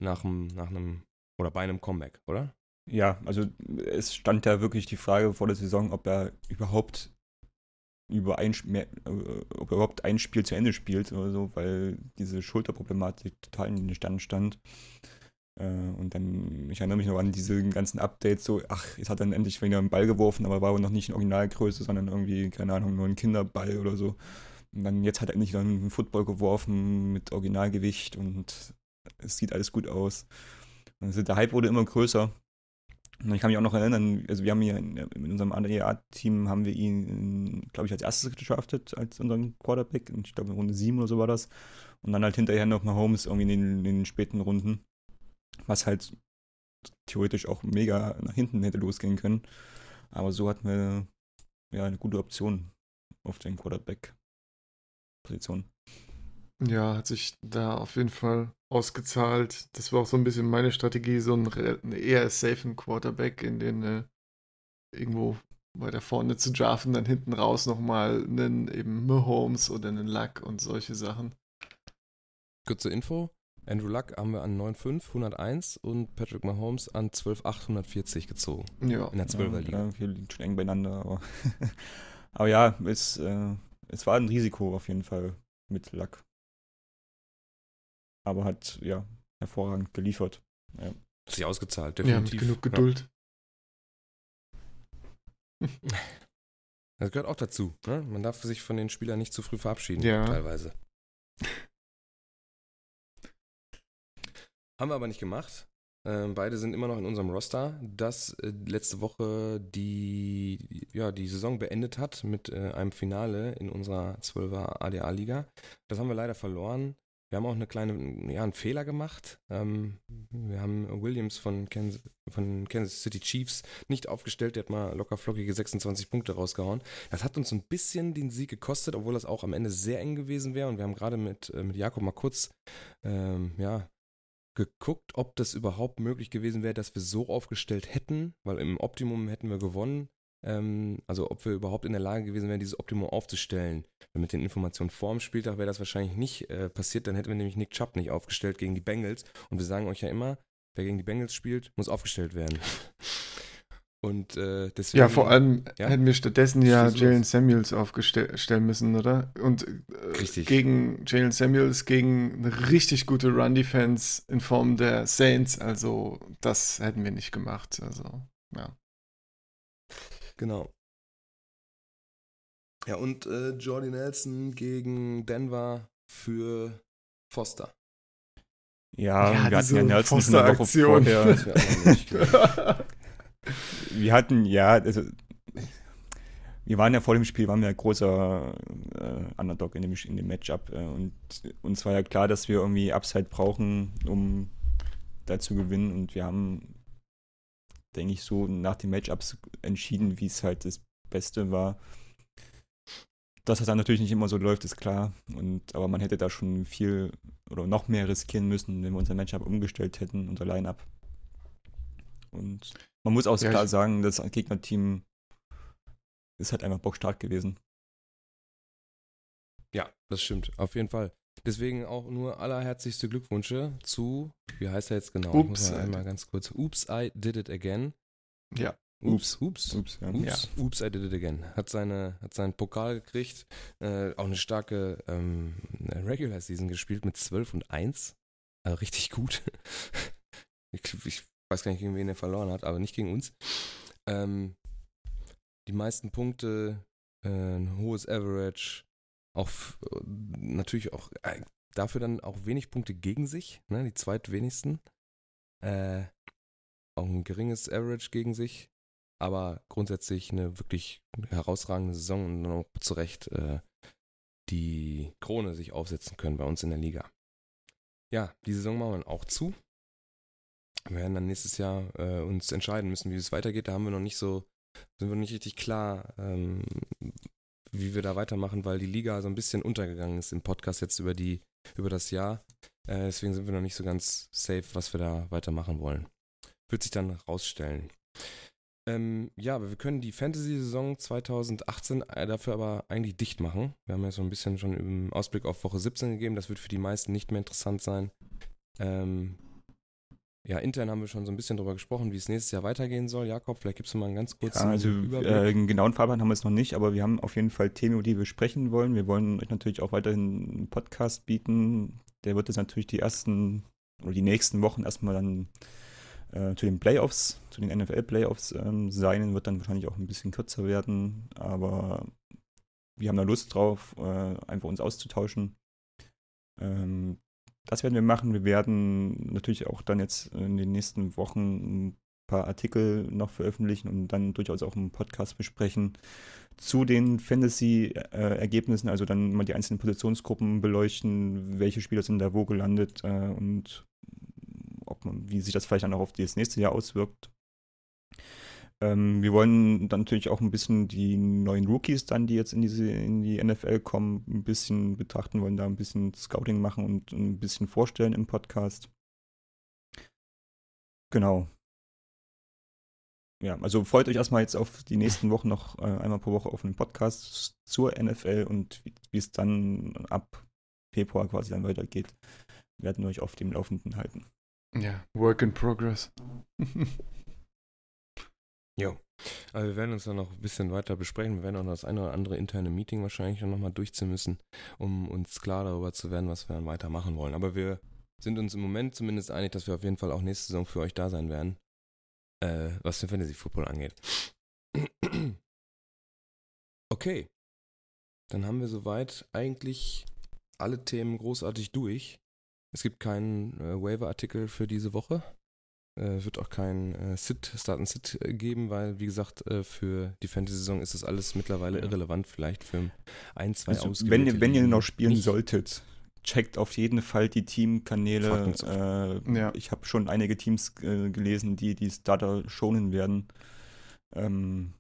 nach einem, nach einem oder bei einem Comeback, oder? Ja, also es stand ja wirklich die Frage vor der Saison, ob er überhaupt über ein, mehr, äh, ob er überhaupt ein Spiel zu Ende spielt oder so, weil diese Schulterproblematik total in den Stand stand. Äh, und dann, ich erinnere mich noch an diese ganzen Updates, so, ach, jetzt hat er dann endlich wieder einen Ball geworfen, aber war aber noch nicht in Originalgröße, sondern irgendwie, keine Ahnung, nur ein Kinderball oder so. Und dann, jetzt hat er endlich dann einen Football geworfen mit Originalgewicht und es sieht alles gut aus. Also der Hype wurde immer größer. Ich kann mich auch noch erinnern, also wir haben hier in, in unserem ADA-Team haben wir ihn, glaube ich, als erstes gedraftet, als unseren Quarterback. Ich glaube, in Runde 7 oder so war das. Und dann halt hinterher noch mal Holmes irgendwie in den, in den späten Runden. Was halt theoretisch auch mega nach hinten hätte losgehen können. Aber so hatten wir ja eine gute Option auf den Quarterback-Position. Ja, hat sich da auf jeden Fall ausgezahlt. Das war auch so ein bisschen meine Strategie, so einen, einen eher safen Quarterback in den äh, irgendwo weiter vorne zu draften, dann hinten raus nochmal einen eben Mahomes oder einen Luck und solche Sachen. Kurze Info. Andrew Luck haben wir an 9,5, 101 und Patrick Mahomes an 12,8, 140 gezogen. Ja. In der 12er Liga. Ja, wir liegen schon eng beieinander, aber, *laughs* aber ja, es, äh, es war ein Risiko auf jeden Fall mit Lack. Aber hat, ja, hervorragend geliefert. Ja. Hat sich ausgezahlt, Ja, mit definitiv. genug Geduld. *laughs* Das gehört auch dazu. Ne? Man darf sich von den Spielern nicht zu früh verabschieden, Ja. teilweise. Haben wir aber nicht gemacht. Ähm, beide sind immer noch in unserem Roster, das äh, letzte Woche die, ja, die Saison beendet hat mit äh, einem Finale in unserer 12er ADA-Liga. Das haben wir leider verloren. Wir haben auch eine kleine, ja, einen Fehler gemacht. Ähm, wir haben Williams von Kansas, von Kansas City Chiefs nicht aufgestellt. Der hat mal locker flockige 26 Punkte rausgehauen. Das hat uns ein bisschen den Sieg gekostet, obwohl das auch am Ende sehr eng gewesen wäre. Und wir haben gerade mit, äh, mit Jakob mal kurz, ähm, ja, geguckt, ob das überhaupt möglich gewesen wäre, dass wir so aufgestellt hätten, weil im Optimum hätten wir gewonnen. Ähm, also ob wir überhaupt in der Lage gewesen wären, dieses Optimum aufzustellen. Mit den Informationen vorm Spieltag wäre das wahrscheinlich nicht äh, passiert, dann hätten wir nämlich Nick Chubb nicht aufgestellt gegen die Bengals. Und wir sagen euch ja immer, wer gegen die Bengals spielt, muss aufgestellt werden. Und äh, deswegen. Ja, vor allem Ja? hätten wir stattdessen ja. Jalen Samuels aufstellen müssen, oder? Und äh, Richtig. gegen Jalen Samuels, gegen eine richtig gute Run-Defense in Form der Saints. Also, das hätten wir nicht gemacht. Also, ja. Genau. Ja, und äh, Jordy Nelson gegen Denver für Foster. Ja, Ja, wir hatten ja Nelson schon eine Woche Foster-Aktion. vorher. *laughs* Wir hatten, ja, also wir waren ja vor dem Spiel, waren wir ein großer äh, Underdog in dem, in dem Matchup. Äh, und uns war ja klar, dass wir irgendwie Upside brauchen, um da zu gewinnen. Und wir haben, denke ich, so nach den Matchups entschieden, wie es halt das Beste war. Dass das dann natürlich nicht immer so läuft, ist klar. Und, aber man hätte da schon viel oder noch mehr riskieren müssen, wenn wir unser Matchup umgestellt hätten, unser Line-Up. Und man muss auch Ja, klar sagen, das Gegnerteam ist halt einfach bockstark gewesen. Ja, das stimmt, auf jeden Fall. Deswegen auch nur allerherzlichste Glückwünsche zu, wie heißt er jetzt genau? I einmal ganz kurz. Oops, I did it again. ja. Ups, ups. Ups, ja. Ups, ups, I did it again. Hat, seine, hat seinen Pokal gekriegt, äh, auch eine starke ähm, Regular Season gespielt mit 12 und 1. Also richtig gut. *laughs* ich, ich weiß gar nicht, gegen wen er verloren hat, aber nicht gegen uns. Ähm, die meisten Punkte, äh, ein hohes Average, auch f- natürlich auch äh, dafür dann auch wenig Punkte gegen sich, ne, die zweitwenigsten. Äh, auch ein geringes Average gegen sich, aber grundsätzlich eine wirklich herausragende Saison und dann auch zu Recht äh, die Krone sich aufsetzen können bei uns in der Liga. Ja, die Saison machen wir dann auch zu. Wir werden dann nächstes Jahr äh, uns entscheiden müssen, wie es weitergeht. Da haben wir noch nicht so, sind wir nicht richtig klar, ähm, wie wir da weitermachen, weil die Liga so ein bisschen untergegangen ist im Podcast jetzt über die, über das Jahr. Äh, deswegen sind wir noch nicht so ganz safe, was wir da weitermachen wollen. Wird sich dann rausstellen. Ähm, ja, aber wir können die Fantasy-Saison 2018 äh, dafür aber eigentlich dicht machen. Wir haben ja so ein bisschen schon im Ausblick auf Woche 17 gegeben. Das wird für die meisten nicht mehr interessant sein. Ähm, ja, intern haben wir schon so ein bisschen drüber gesprochen, wie es nächstes Jahr weitergehen soll. Jakob, vielleicht gibst du mal einen ganz kurzen Ja, also Überblick. äh, einen genauen Fahrplan haben wir es noch nicht, aber wir haben auf jeden Fall Themen, über die wir sprechen wollen. Wir wollen euch natürlich auch weiterhin einen Podcast bieten. Der wird jetzt natürlich die ersten oder die nächsten Wochen erstmal dann äh, zu den Playoffs, zu den NFL-Playoffs ähm, sein, wird dann wahrscheinlich auch ein bisschen kürzer werden, aber wir haben da Lust drauf, äh, einfach uns auszutauschen. Ähm, das werden wir machen. Wir werden natürlich auch dann jetzt in den nächsten Wochen ein paar Artikel noch veröffentlichen und dann durchaus auch einen Podcast besprechen zu den Fantasy-Ergebnissen, also dann mal die einzelnen Positionsgruppen beleuchten, welche Spieler sind da wo gelandet äh, und ob man, wie sich das vielleicht dann auch auf das nächste Jahr auswirkt. Ähm, wir wollen dann natürlich auch ein bisschen die neuen Rookies dann, die jetzt in diese in die NFL kommen, ein bisschen betrachten wollen, da ein bisschen Scouting machen und ein bisschen vorstellen im Podcast. Genau. Ja, also freut euch erstmal jetzt auf die nächsten Wochen noch äh, einmal pro Woche auf einen Podcast zur NFL und wie es dann ab Februar quasi dann weitergeht, werden wir euch auf dem Laufenden halten. Ja, Work in Progress. *laughs* Jo. Aber wir werden uns dann noch ein bisschen weiter besprechen. Wir werden auch noch das eine oder andere interne Meeting wahrscheinlich noch mal durchziehen müssen, um uns klar darüber zu werden, was wir dann weitermachen wollen. Aber wir sind uns im Moment zumindest einig, dass wir auf jeden Fall auch nächste Saison für euch da sein werden, äh, was den Fantasy Football angeht. *clears throat* Okay. Dann haben wir soweit eigentlich alle Themen großartig durch. Es gibt keinen äh, Waiver-Artikel für diese Woche. Äh, wird auch kein äh, Sit, Start and Sit äh, geben, weil, wie gesagt, äh, für die Fantasy-Saison ist das alles mittlerweile Ja. irrelevant. Vielleicht für ein, zwei Also, wenn, ihr, wenn ihr noch spielen nicht. solltet, checkt auf jeden Fall die Teamkanäle. Äh, Ja. Ich habe schon einige Teams äh, gelesen, die die Starter schonen werden. Ähm,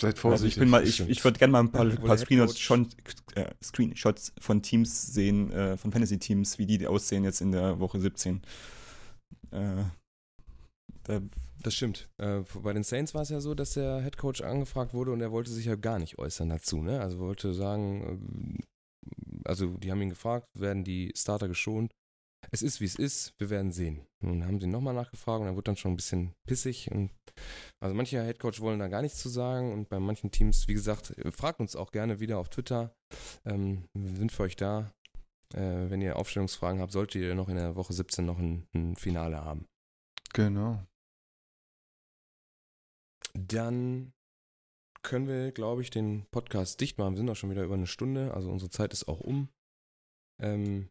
Seid also vorsichtig. ich bin mal, ich, ich würde gerne mal ein paar, der paar Screenshots, schon, äh, Screenshots von Teams sehen, äh, von Fantasy-Teams, wie die aussehen jetzt in der Woche 17. Äh, Das stimmt. Äh, bei den Saints war es ja so, dass der Head Coach angefragt wurde und er wollte sich ja gar nicht äußern dazu. Ne? Also wollte sagen, ähm, also die haben ihn gefragt, werden die Starter geschont? Es ist, wie es ist, wir werden sehen. Nun haben sie nochmal nachgefragt und er wurde dann schon ein bisschen pissig. Und also manche Head Coach wollen da gar nichts zu sagen und bei manchen Teams, wie gesagt, fragt uns auch gerne wieder auf Twitter. Ähm, wir sind für euch da. Äh, wenn ihr Aufstellungsfragen habt, solltet ihr noch in der Woche 17 noch ein, ein Finale haben. Genau. Dann können wir, glaube ich, den Podcast dicht machen. Wir sind auch schon wieder über eine Stunde, also unsere Zeit ist auch um. Ähm,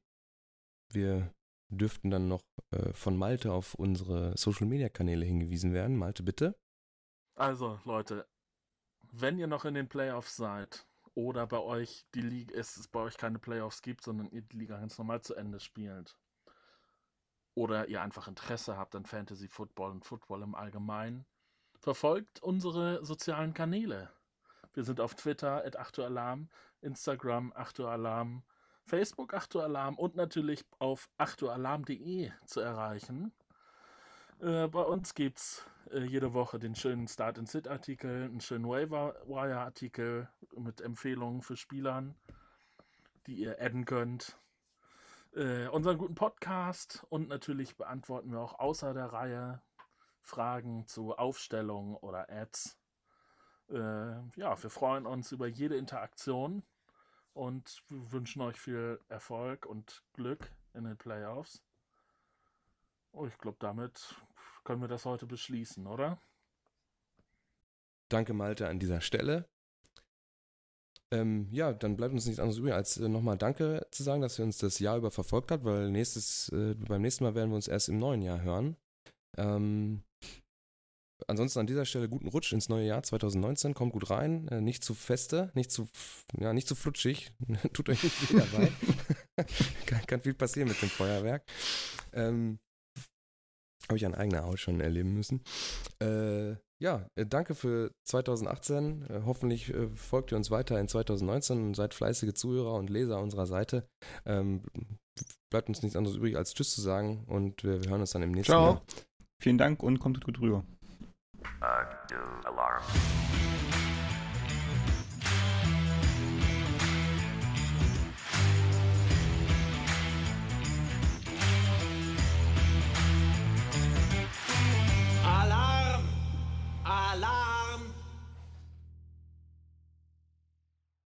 wir dürften dann noch äh, von Malte auf unsere Social-Media-Kanäle hingewiesen werden. Malte, bitte. Also, Leute, wenn ihr noch in den Playoffs seid oder bei euch die Liga ist, es bei euch keine Playoffs gibt, sondern ihr die Liga ganz normal zu Ende spielt oder ihr einfach Interesse habt an Fantasy Football und Football im Allgemeinen, verfolgt unsere sozialen Kanäle. Wir sind auf Twitter at 8 Uhr Alarm, Instagram 8 Uhr Alarm, Facebook 8 Uhr Alarm und natürlich auf 8 Uhr Alarm.de zu erreichen. Äh, bei uns gibt's äh, jede Woche den schönen Start-and-Sit-Artikel, einen schönen Waiver-Wire-Artikel mit Empfehlungen für Spielern, die ihr adden könnt. Äh, unseren guten Podcast und natürlich beantworten wir auch außer der Reihe Fragen zu Aufstellungen oder Ads. Äh, ja, wir freuen uns über jede Interaktion und wünschen euch viel Erfolg und Glück in den Playoffs. Oh, ich glaube, damit können wir das heute beschließen, oder? Danke, Malte, an dieser Stelle. Ähm, ja, dann bleibt uns nichts anderes übrig, als äh, nochmal Danke zu sagen, dass ihr uns das Jahr über verfolgt habt, weil nächstes, äh, beim nächsten Mal werden wir uns erst im neuen Jahr hören. Ähm, ansonsten an dieser Stelle guten Rutsch ins neue Jahr 2019. Kommt gut rein, äh, nicht zu feste, nicht zu, ja, nicht zu flutschig. *laughs* Tut euch nicht weh dabei. *laughs* kann, kann viel passieren mit dem Feuerwerk. Ähm, Habe ich an eigener Haut schon erleben müssen. Äh, ja, äh, danke für 2018. Äh, hoffentlich äh, folgt ihr uns weiter in 2019 und seid fleißige Zuhörer und Leser unserer Seite. Ähm, bleibt uns nichts anderes übrig, als Tschüss zu sagen und wir, wir hören uns dann im nächsten Ciao. Jahr. vielen Dank und kommt gut rüber. Alarm.